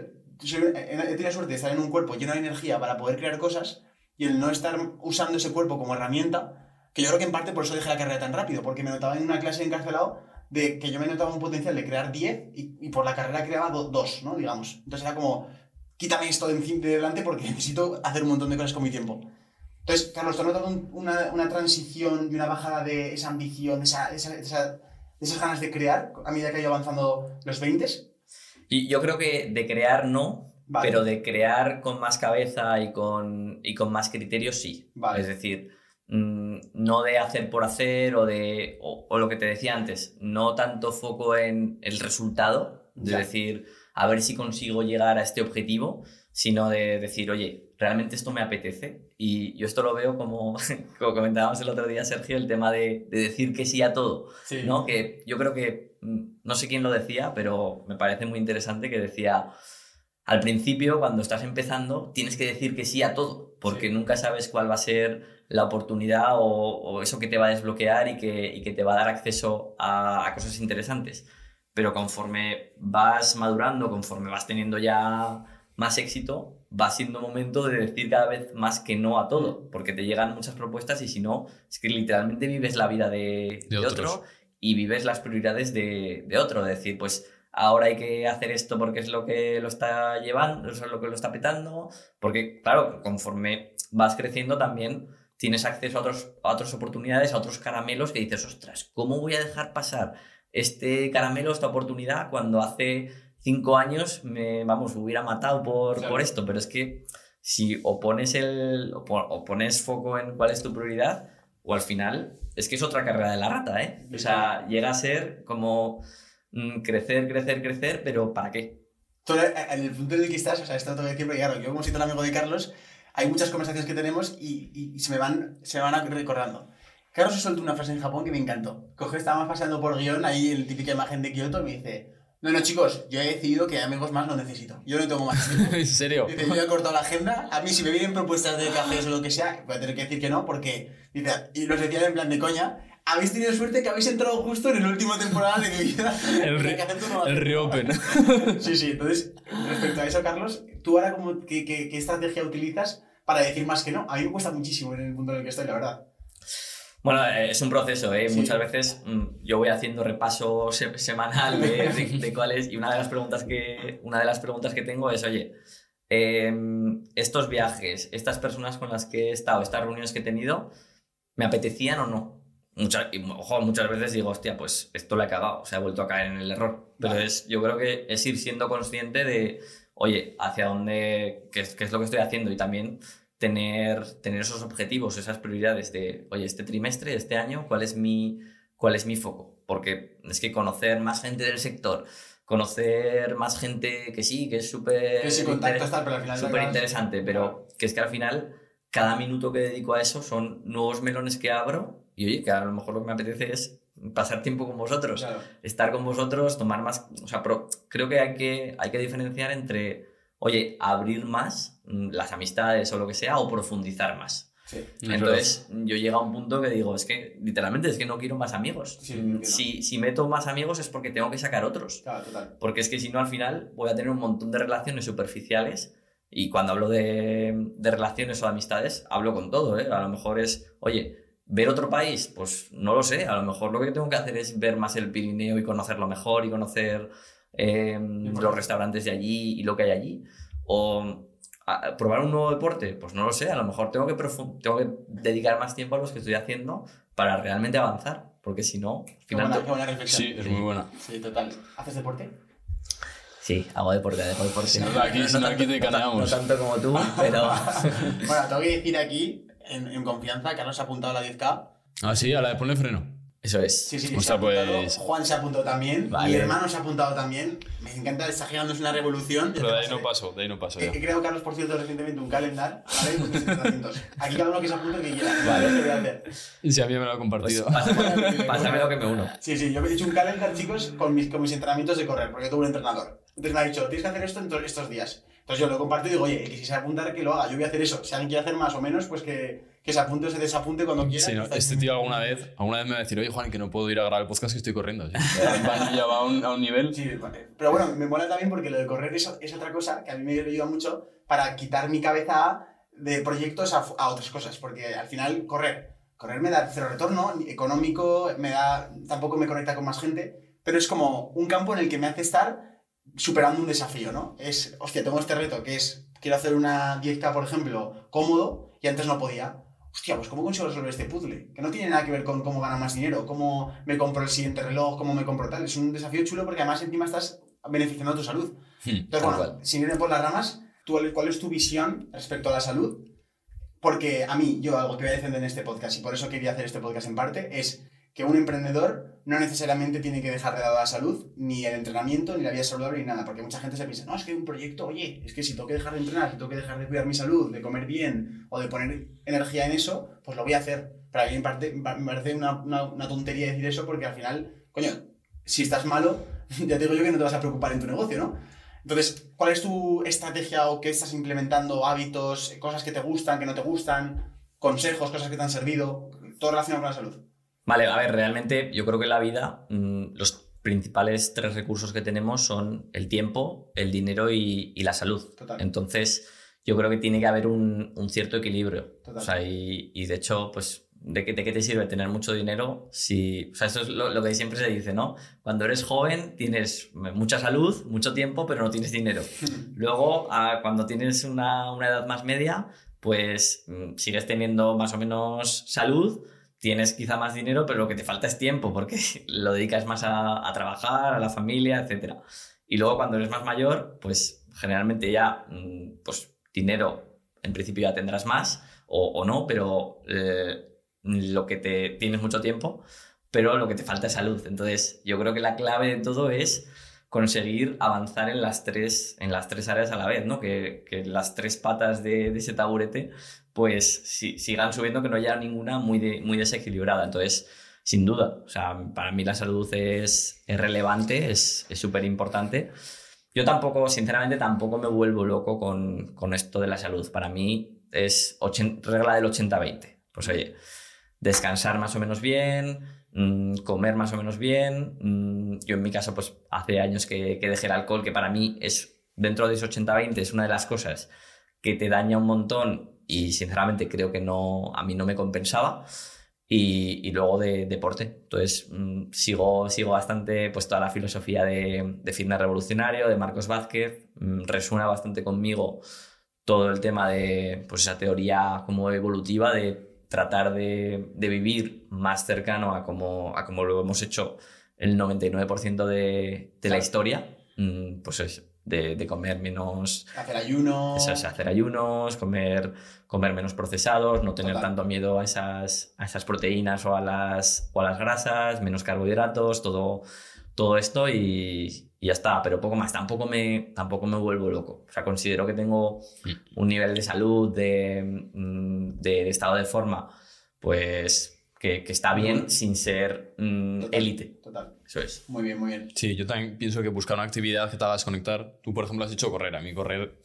soy- he tenido suerte de estar en un cuerpo lleno de energía para poder crear cosas y el no estar usando ese cuerpo como herramienta, que yo creo que en parte por eso dejé la carrera tan rápido, porque me notaba en una clase encarcelado de que yo me notaba un potencial de crear 10 y, y por la carrera creaba 2, ¿no? Digamos. Entonces era como, quítame esto de, de delante porque necesito hacer un montón de cosas con mi tiempo. Entonces, Carlos, ¿te has notado un- una, una transición y una bajada de esa ambición, de, esa, esa- esa- de esas ganas de crear a medida que ha ido avanzando los 20? Y yo creo que de crear no, Vale. pero de crear con más cabeza y con, y con más criterios sí. Vale. Es decir, mm, no de hacer por hacer o de o, o lo que te decía antes, no tanto foco en el resultado, de Ya. decir, a ver si consigo llegar a este objetivo, sino de decir, oye, realmente esto me apetece. Y yo esto lo veo como, como comentábamos el otro día, Sergio, el tema de, de decir que sí a todo. Sí. ¿no? Que yo creo que, mm, no sé quién lo decía, pero me parece muy interesante que decía, al principio, cuando estás empezando, tienes que decir que sí a todo, porque Sí. nunca sabes cuál va a ser la oportunidad o, o eso que te va a desbloquear y que, y que te va a dar acceso a, a cosas interesantes. Pero conforme vas madurando, conforme vas teniendo ya más éxito, va siendo momento de decir cada vez más que no a todo, porque te llegan muchas propuestas y si no, es que literalmente vives la vida de, De de otros. otro y vives las prioridades de, de otro. Es decir, pues ahora hay que hacer esto porque es lo que lo está llevando, es lo que lo está petando, porque claro, conforme vas creciendo también tienes acceso a, otros, a otras oportunidades, a otros caramelos que dices, ostras, ¿cómo voy a dejar pasar este caramelo, esta oportunidad, cuando hace cinco años me, vamos, me hubiera matado por, Claro. por esto? Pero es que si o pones, el, o o pones foco en cuál es tu prioridad, o al final es que es otra carrera de la rata, ¿eh? O sea, llega a ser como mm, crecer, crecer, crecer, pero ¿para qué? Tú, eh, en el punto en el que estás, o sea, esto tengo que decir, porque claro, yo como soy tan amigo de Carlos, hay muchas conversaciones que tenemos y, y- y se, me van, se me van a- recordando. Carlos se soltó una frase en Japón que me encantó. Coge, estábamos paseando por guion, ahí en la típica imagen de Kioto, y me dice, no, no, chicos, yo he decidido que amigos más no necesito. Yo no tengo más. ¿En serio? Dice, yo he cortado la agenda. A mí, si me vienen propuestas de cafés o lo que sea, voy a tener que decir que no, porque, dice, y los decían en plan de coña, habéis tenido suerte que habéis entrado justo en la última temporada de mi vida. El, re- el reopen. Sí, sí. Entonces, respecto a eso, Carlos, ¿tú ahora como, qué, qué- qué estrategia utilizas para decir más que no? A mí me cuesta muchísimo en el punto en el que estoy, la verdad. Bueno, eh, es un proceso, ¿eh? Sí. Muchas veces mm, yo voy haciendo repaso se- semanal de, de, de cuáles y una de las preguntas que una de las preguntas que tengo es, oye, em, estos viajes, estas personas con las que he estado, estas reuniones que he tenido, ¿me apetecían o no? Muchas, y, ojo, muchas veces digo, hostia, pues esto lo he cagado, o sea, he vuelto a caer en el error. Pero Vale. es, yo creo que es ir siendo consciente de, oye, hacia dónde, qué es lo que estoy haciendo y también tener, tener esos objetivos, esas prioridades de, oye, este trimestre, este año, ¿cuál es mi, cuál es mi foco? Porque es que conocer más gente del sector, conocer más gente que sí, que es súper Que si contacto interes- tal, pero al final... súper interesante, pero que es que al final cada minuto que dedico a eso son nuevos melones que abro y oye, que a lo mejor lo que me apetece es pasar tiempo con vosotros, Claro. estar con vosotros, tomar más, o sea, creo que hay que, hay que diferenciar entre, oye, abrir más las amistades o lo que sea o profundizar más. Sí. Entonces, yo llego a un punto que digo, es que literalmente es que no quiero más amigos. Sí, Mm, si, si meto más amigos es porque tengo que sacar otros. Claro, total. Porque es que si no, al final voy a tener un montón de relaciones superficiales. Y cuando hablo de, de relaciones o de amistades, hablo con todo. ¿eh? A lo mejor es, oye, ver otro país, pues no lo sé. A lo mejor lo que tengo que hacer es ver más el Pirineo y conocerlo mejor y conocer eh, los restaurantes de allí y lo que hay allí. O probar un nuevo deporte, pues no lo sé. A lo mejor tengo que, tengo que dedicar más tiempo a los que estoy haciendo para realmente avanzar. Porque si no, al Qué final buena, qué buena reflexión. Sí, es muy buena. Sí, total. ¿Haces deporte? Sí, hago deporte, hago deporte. Si no, aquí- si no, aquí te. No tanto como tú, pero... bueno, tengo que decir aquí, en, en confianza, Carlos se ha apuntado a la 10K. Ah, sí, a la de ponle freno. Eso es. Sí, sí, Ostras, se ha apuntado. pues- Juan se ha apuntado también. Vale. Mi hermano se ha apuntado también. Me encanta, está generándose una revolución. Pero de ahí no paso, de ahí no paso He, ya. he creado, Carlos, por cierto, recientemente un calendar, ¿vale? Entrenamientos. Aquí cada uno que se apunte que quiera. Vale. Lo voy a hacer. Y si a mí me lo ha Pues compartido. pásame, pásame lo que me uno. Sí, sí, yo me he hecho un calendar, chicos, con mis, con mis entrenamientos de correr, porque tuve un entrenador. Entonces me ha dicho, tienes que hacer esto en to- estos días. Entonces yo lo comparto y digo, oye, que si se apuntar, que lo haga. Yo voy a hacer eso. Si alguien quiere hacer más o menos, pues que, que se apunte o se desapunte cuando quiera. Sí, no, este tío alguna vez, alguna vez me va a decir, oye Juan, que no puedo ir a grabar el podcast que estoy corriendo. ¿sí? ya va a un, a un nivel. Sí. Pero bueno, me mola también porque lo de correr es, es otra cosa que a mí me ayuda mucho para quitar mi cabeza de proyectos a, a otras cosas. Porque al final, correr. Correr me da cero retorno, económico, me da, tampoco me conecta con más gente, pero es como un campo en el que me hace estar superando un desafío, ¿no? Es, hostia, tengo este reto que es, quiero hacer una 10K, por ejemplo, cómodo, y antes no podía. Hostia, pues ¿cómo consigo resolver este puzzle? Que no tiene nada que ver con cómo gano más dinero, cómo me compro el siguiente reloj, cómo me compro tal. Es un desafío chulo porque además encima estás beneficiando a tu salud. Hmm. Entonces, bueno, cual. sin irme por las ramas, ¿tú, ¿cuál es tu visión respecto a la salud? Porque a mí, yo algo que voy a defender en este podcast, y por eso quería hacer este podcast en parte, es que un emprendedor no necesariamente tiene que dejar de lado la salud, ni el entrenamiento, ni la vida saludable, ni nada. Porque mucha gente se piensa, no, es que un proyecto, oye, es que si tengo que dejar de entrenar, si tengo que dejar de cuidar mi salud, de comer bien, o de poner energía en eso, pues lo voy a hacer. Pero a mí me parte- me parece una, una- una tontería decir eso, porque al final, coño, si estás malo, ya te digo yo que no te vas a preocupar en tu negocio, ¿no? Entonces, ¿cuál es tu estrategia o qué estás implementando? Hábitos, cosas que te gustan, que no te gustan, consejos, cosas que te han servido, todo relacionado con la salud. Vale, a ver, realmente yo creo que en la vida mm, los principales tres recursos que tenemos son el tiempo, el dinero y, y la salud. Total. Entonces, yo creo que tiene que haber un, un cierto equilibrio. Total. O sea, y, y de hecho, pues, ¿de qué, ¿de qué te sirve tener mucho dinero si... O sea, eso es lo, lo que siempre se dice, ¿no? Cuando eres joven tienes mucha salud, mucho tiempo, pero no tienes dinero. Luego, a- cuando tienes una, una edad más media, pues mm, sigues teniendo más o menos salud, tienes quizá más dinero, pero lo que te falta es tiempo, porque lo dedicas más a, trabajar, a la familia, etc. Y luego cuando eres más mayor, pues generalmente ya, mm, pues dinero en principio ya tendrás más, o, no, pero eh, lo que te tienes mucho tiempo, pero lo que te falta es salud. Entonces, yo creo que la clave de todo es conseguir avanzar en las tres, en las tres áreas a la vez, ¿no? Que, las tres patas de ese taburete pues si- sigan subiendo, que no haya ninguna muy, de- muy desequilibrada. Entonces, sin duda, o sea, para mí la salud es, es relevante, es súper importante. Yo tampoco, sinceramente, tampoco me vuelvo loco con, con esto de la salud. Para mí es ochen- regla del 80-20. Pues oye, descansar más o menos bien, mm, comer más o menos bien. mm, yo en mi caso, pues hace años que, que dejé el alcohol, que para mí es, dentro de ese 80-20, es una de las cosas que te daña un montón y sinceramente creo que no, a mí no me compensaba. Y, y luego de deporte. Entonces mm, sigo, sigo bastante pues toda la filosofía de, de fitness revolucionario, de Marcos Vázquez. mm, resuena bastante conmigo todo el tema de pues esa teoría como evolutiva de tratar de, de vivir más cercano a como, a como lo hemos hecho el 99% de, de la Claro. historia. Mm, pues es de, de comer menos, Hacer ayuno. eso es hacer ayunos, comer, comer menos procesados, no tener Total. tanto miedo a esas, a esas proteínas o a, las, o a las grasas, menos carbohidratos, todo, todo esto y, y ya está. Pero poco más, tampoco me, tampoco me vuelvo loco. O sea, considero que tengo un nivel de salud, de, mm, de estado de forma, pues que, que está bien sin ser mm, Total. élite. Total. Eso es. Muy bien, muy bien. Sí, yo también pienso que buscar una actividad que te haga desconectar. Tú, por ejemplo, has dicho correr. A mí correr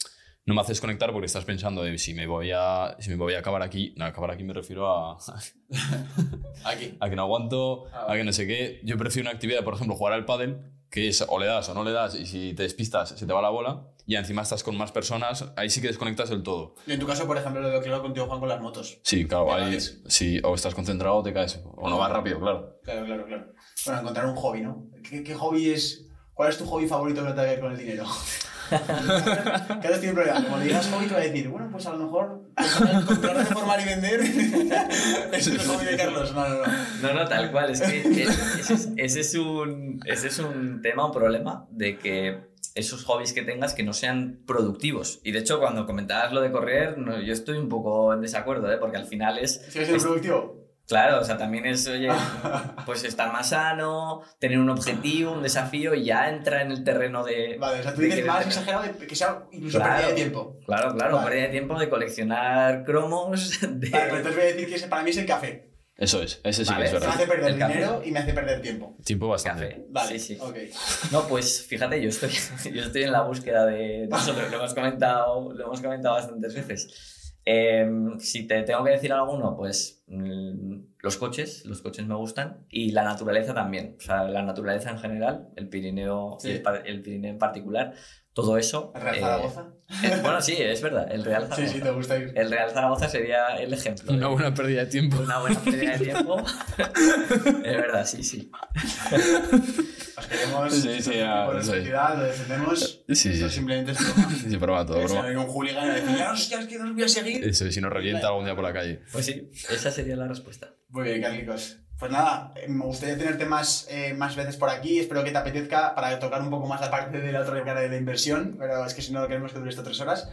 no me hace desconectar porque estás pensando de si me voy a, si me voy a acabar aquí. No, acabar aquí me refiero a, Aquí. a que no aguanto, Ah, a que no sé qué. Yo prefiero una actividad, por ejemplo, jugar al pádel, que es o le das o no le das y si te despistas se te va la bola y encima estás con más personas, ahí sí que desconectas del todo. Y en tu caso, por ejemplo, lo veo claro contigo, Juan, con las motos. Sí, claro, ahí sí, o estás concentrado o te caes, o no vas rápido, claro. Claro, claro, claro. Bueno, encontrar un hobby, ¿no? ¿Qué, qué hobby es...? ¿Cuál es tu hobby favorito que no tenga que ver con el dinero? Claro, estoy en problema. Como le digas hobby, te va a decir, bueno, pues a lo mejor comprar, comprar, reformar y vender es el hobby de Carlos. No, no, no. No, no, tal cual. Es que ese es, ese es un, ese es un tema, un problema de que esos hobbies que tengas que no sean productivos. Y de hecho, cuando comentabas lo de correr, no, yo estoy un poco en desacuerdo, ¿eh? porque al final es... ¿Sigues siendo es- productivo? Claro, o sea, también es, oye, pues estar más sano, tener un objetivo, un desafío y ya entra en el terreno de... Vale, o sea, tú dices más tener- exagerado de que sea incluso Claro. pérdida de tiempo. Claro, claro, Vale. pérdida de tiempo de coleccionar cromos, de... Vale, pero entonces voy a decir que ese para mí es el café. Eso es, ese sí Vale, que es Me verdad. hace perder El café. dinero y me hace perder tiempo. Tiempo bastante. Café. Vale, Sí, sí. No, pues fíjate, yo estoy, yo estoy en la búsqueda de, eso, lo hemos comentado, lo hemos comentado bastantes veces. Eh, si te tengo que decir alguno, pues los coches, los coches me gustan y la naturaleza también. O sea, la naturaleza en general, el Pirineo, Sí. y el, el Pirineo en particular, todo eso. ¿El Real eh, Zaragoza? eh, bueno, sí, es verdad, el Real Sí, Zaragoza. sí, te gusta ir. El Real Zaragoza sería el ejemplo. de- Una buena pérdida de tiempo. una buena pérdida de tiempo. es verdad, sí, sí. Os queremos Sí, sí, ah, por la sí. sociedad, lo defendemos. Sí, sí, Eso sí. simplemente es broma. Sí, broma, todo broma. un hooligan a decir, hostia, es que no os voy a seguir. Eso, si nos revienta algún día por la calle. Pues sí, esa sería la respuesta. Muy bien, Carlicos. Pues nada, eh, me gustaría tenerte más, eh, más veces por aquí. Espero que te apetezca para tocar un poco más la parte de la otra cara de la inversión, pero es que si no queremos que dure esto tres horas.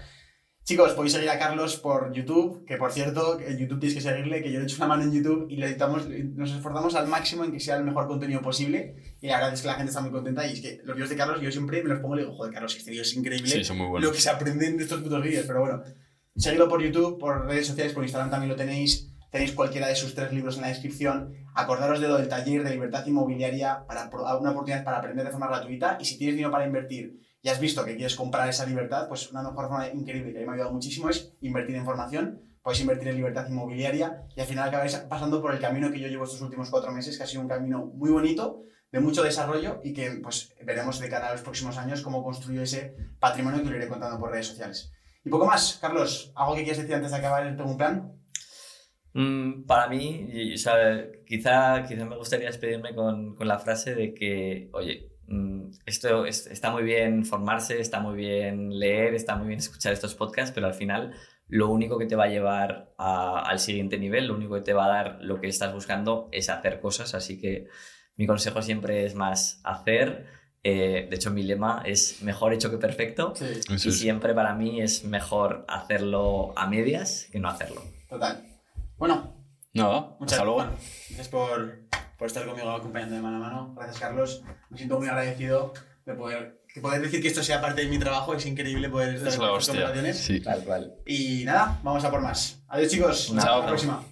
Chicos, podéis seguir a Carlos por YouTube, que por cierto, en YouTube tienes que seguirle, que yo le he hecho una mano en YouTube y le editamos, nos esforzamos al máximo en que sea el mejor contenido posible. Y la verdad es que la gente está muy contenta. Y es que los vídeos de Carlos, yo siempre me los pongo y le digo, joder, Carlos, este vídeo es increíble. Sí, son muy Lo buenos. que se aprenden de estos putos vídeos, pero bueno. Seguidlo por YouTube, por redes sociales, por Instagram también lo tenéis. Tenéis cualquiera de sus tres libros en la descripción. Acordaros de lo del taller de libertad inmobiliaria para una oportunidad para aprender de forma gratuita. Y si tienes dinero para invertir y has visto que quieres comprar esa libertad, pues una mejor forma increíble que me ha ayudado muchísimo es invertir en formación. Podéis invertir en libertad inmobiliaria y al final acabáis pasando por el camino que yo llevo estos últimos cuatro meses, que ha sido un camino muy bonito, de mucho desarrollo y que pues veremos de cara a los próximos años cómo construyo ese patrimonio que lo iré contando por redes sociales. Y poco más, Carlos, ¿algo que quieras decir antes de acabar el plan? Mm, para mí, y- o sea, quizá, quizá me gustaría despedirme con, con la frase de que, oye, mm, esto es- está muy bien formarse, está muy bien leer, está muy bien escuchar estos podcasts, pero al final lo único que te va a llevar a- al siguiente nivel, lo único que te va a dar lo que estás buscando es hacer cosas, así que mi consejo siempre es más hacer. Eh, de hecho, mi lema es mejor hecho que perfecto. Sí, Y es. siempre para mí es mejor hacerlo a medias que no hacerlo. total. Bueno, Nada, muchas hasta luego. bueno, gracias por, por estar conmigo acompañando de mano a mano. Gracias, Carlos. Me siento muy agradecido de poder, de poder decir que esto sea parte de mi trabajo. Es increíble poder estar Es en estas conversaciones. Sí. Tal cual. Y nada, vamos a por más. Adiós, chicos. Un Hasta la próxima.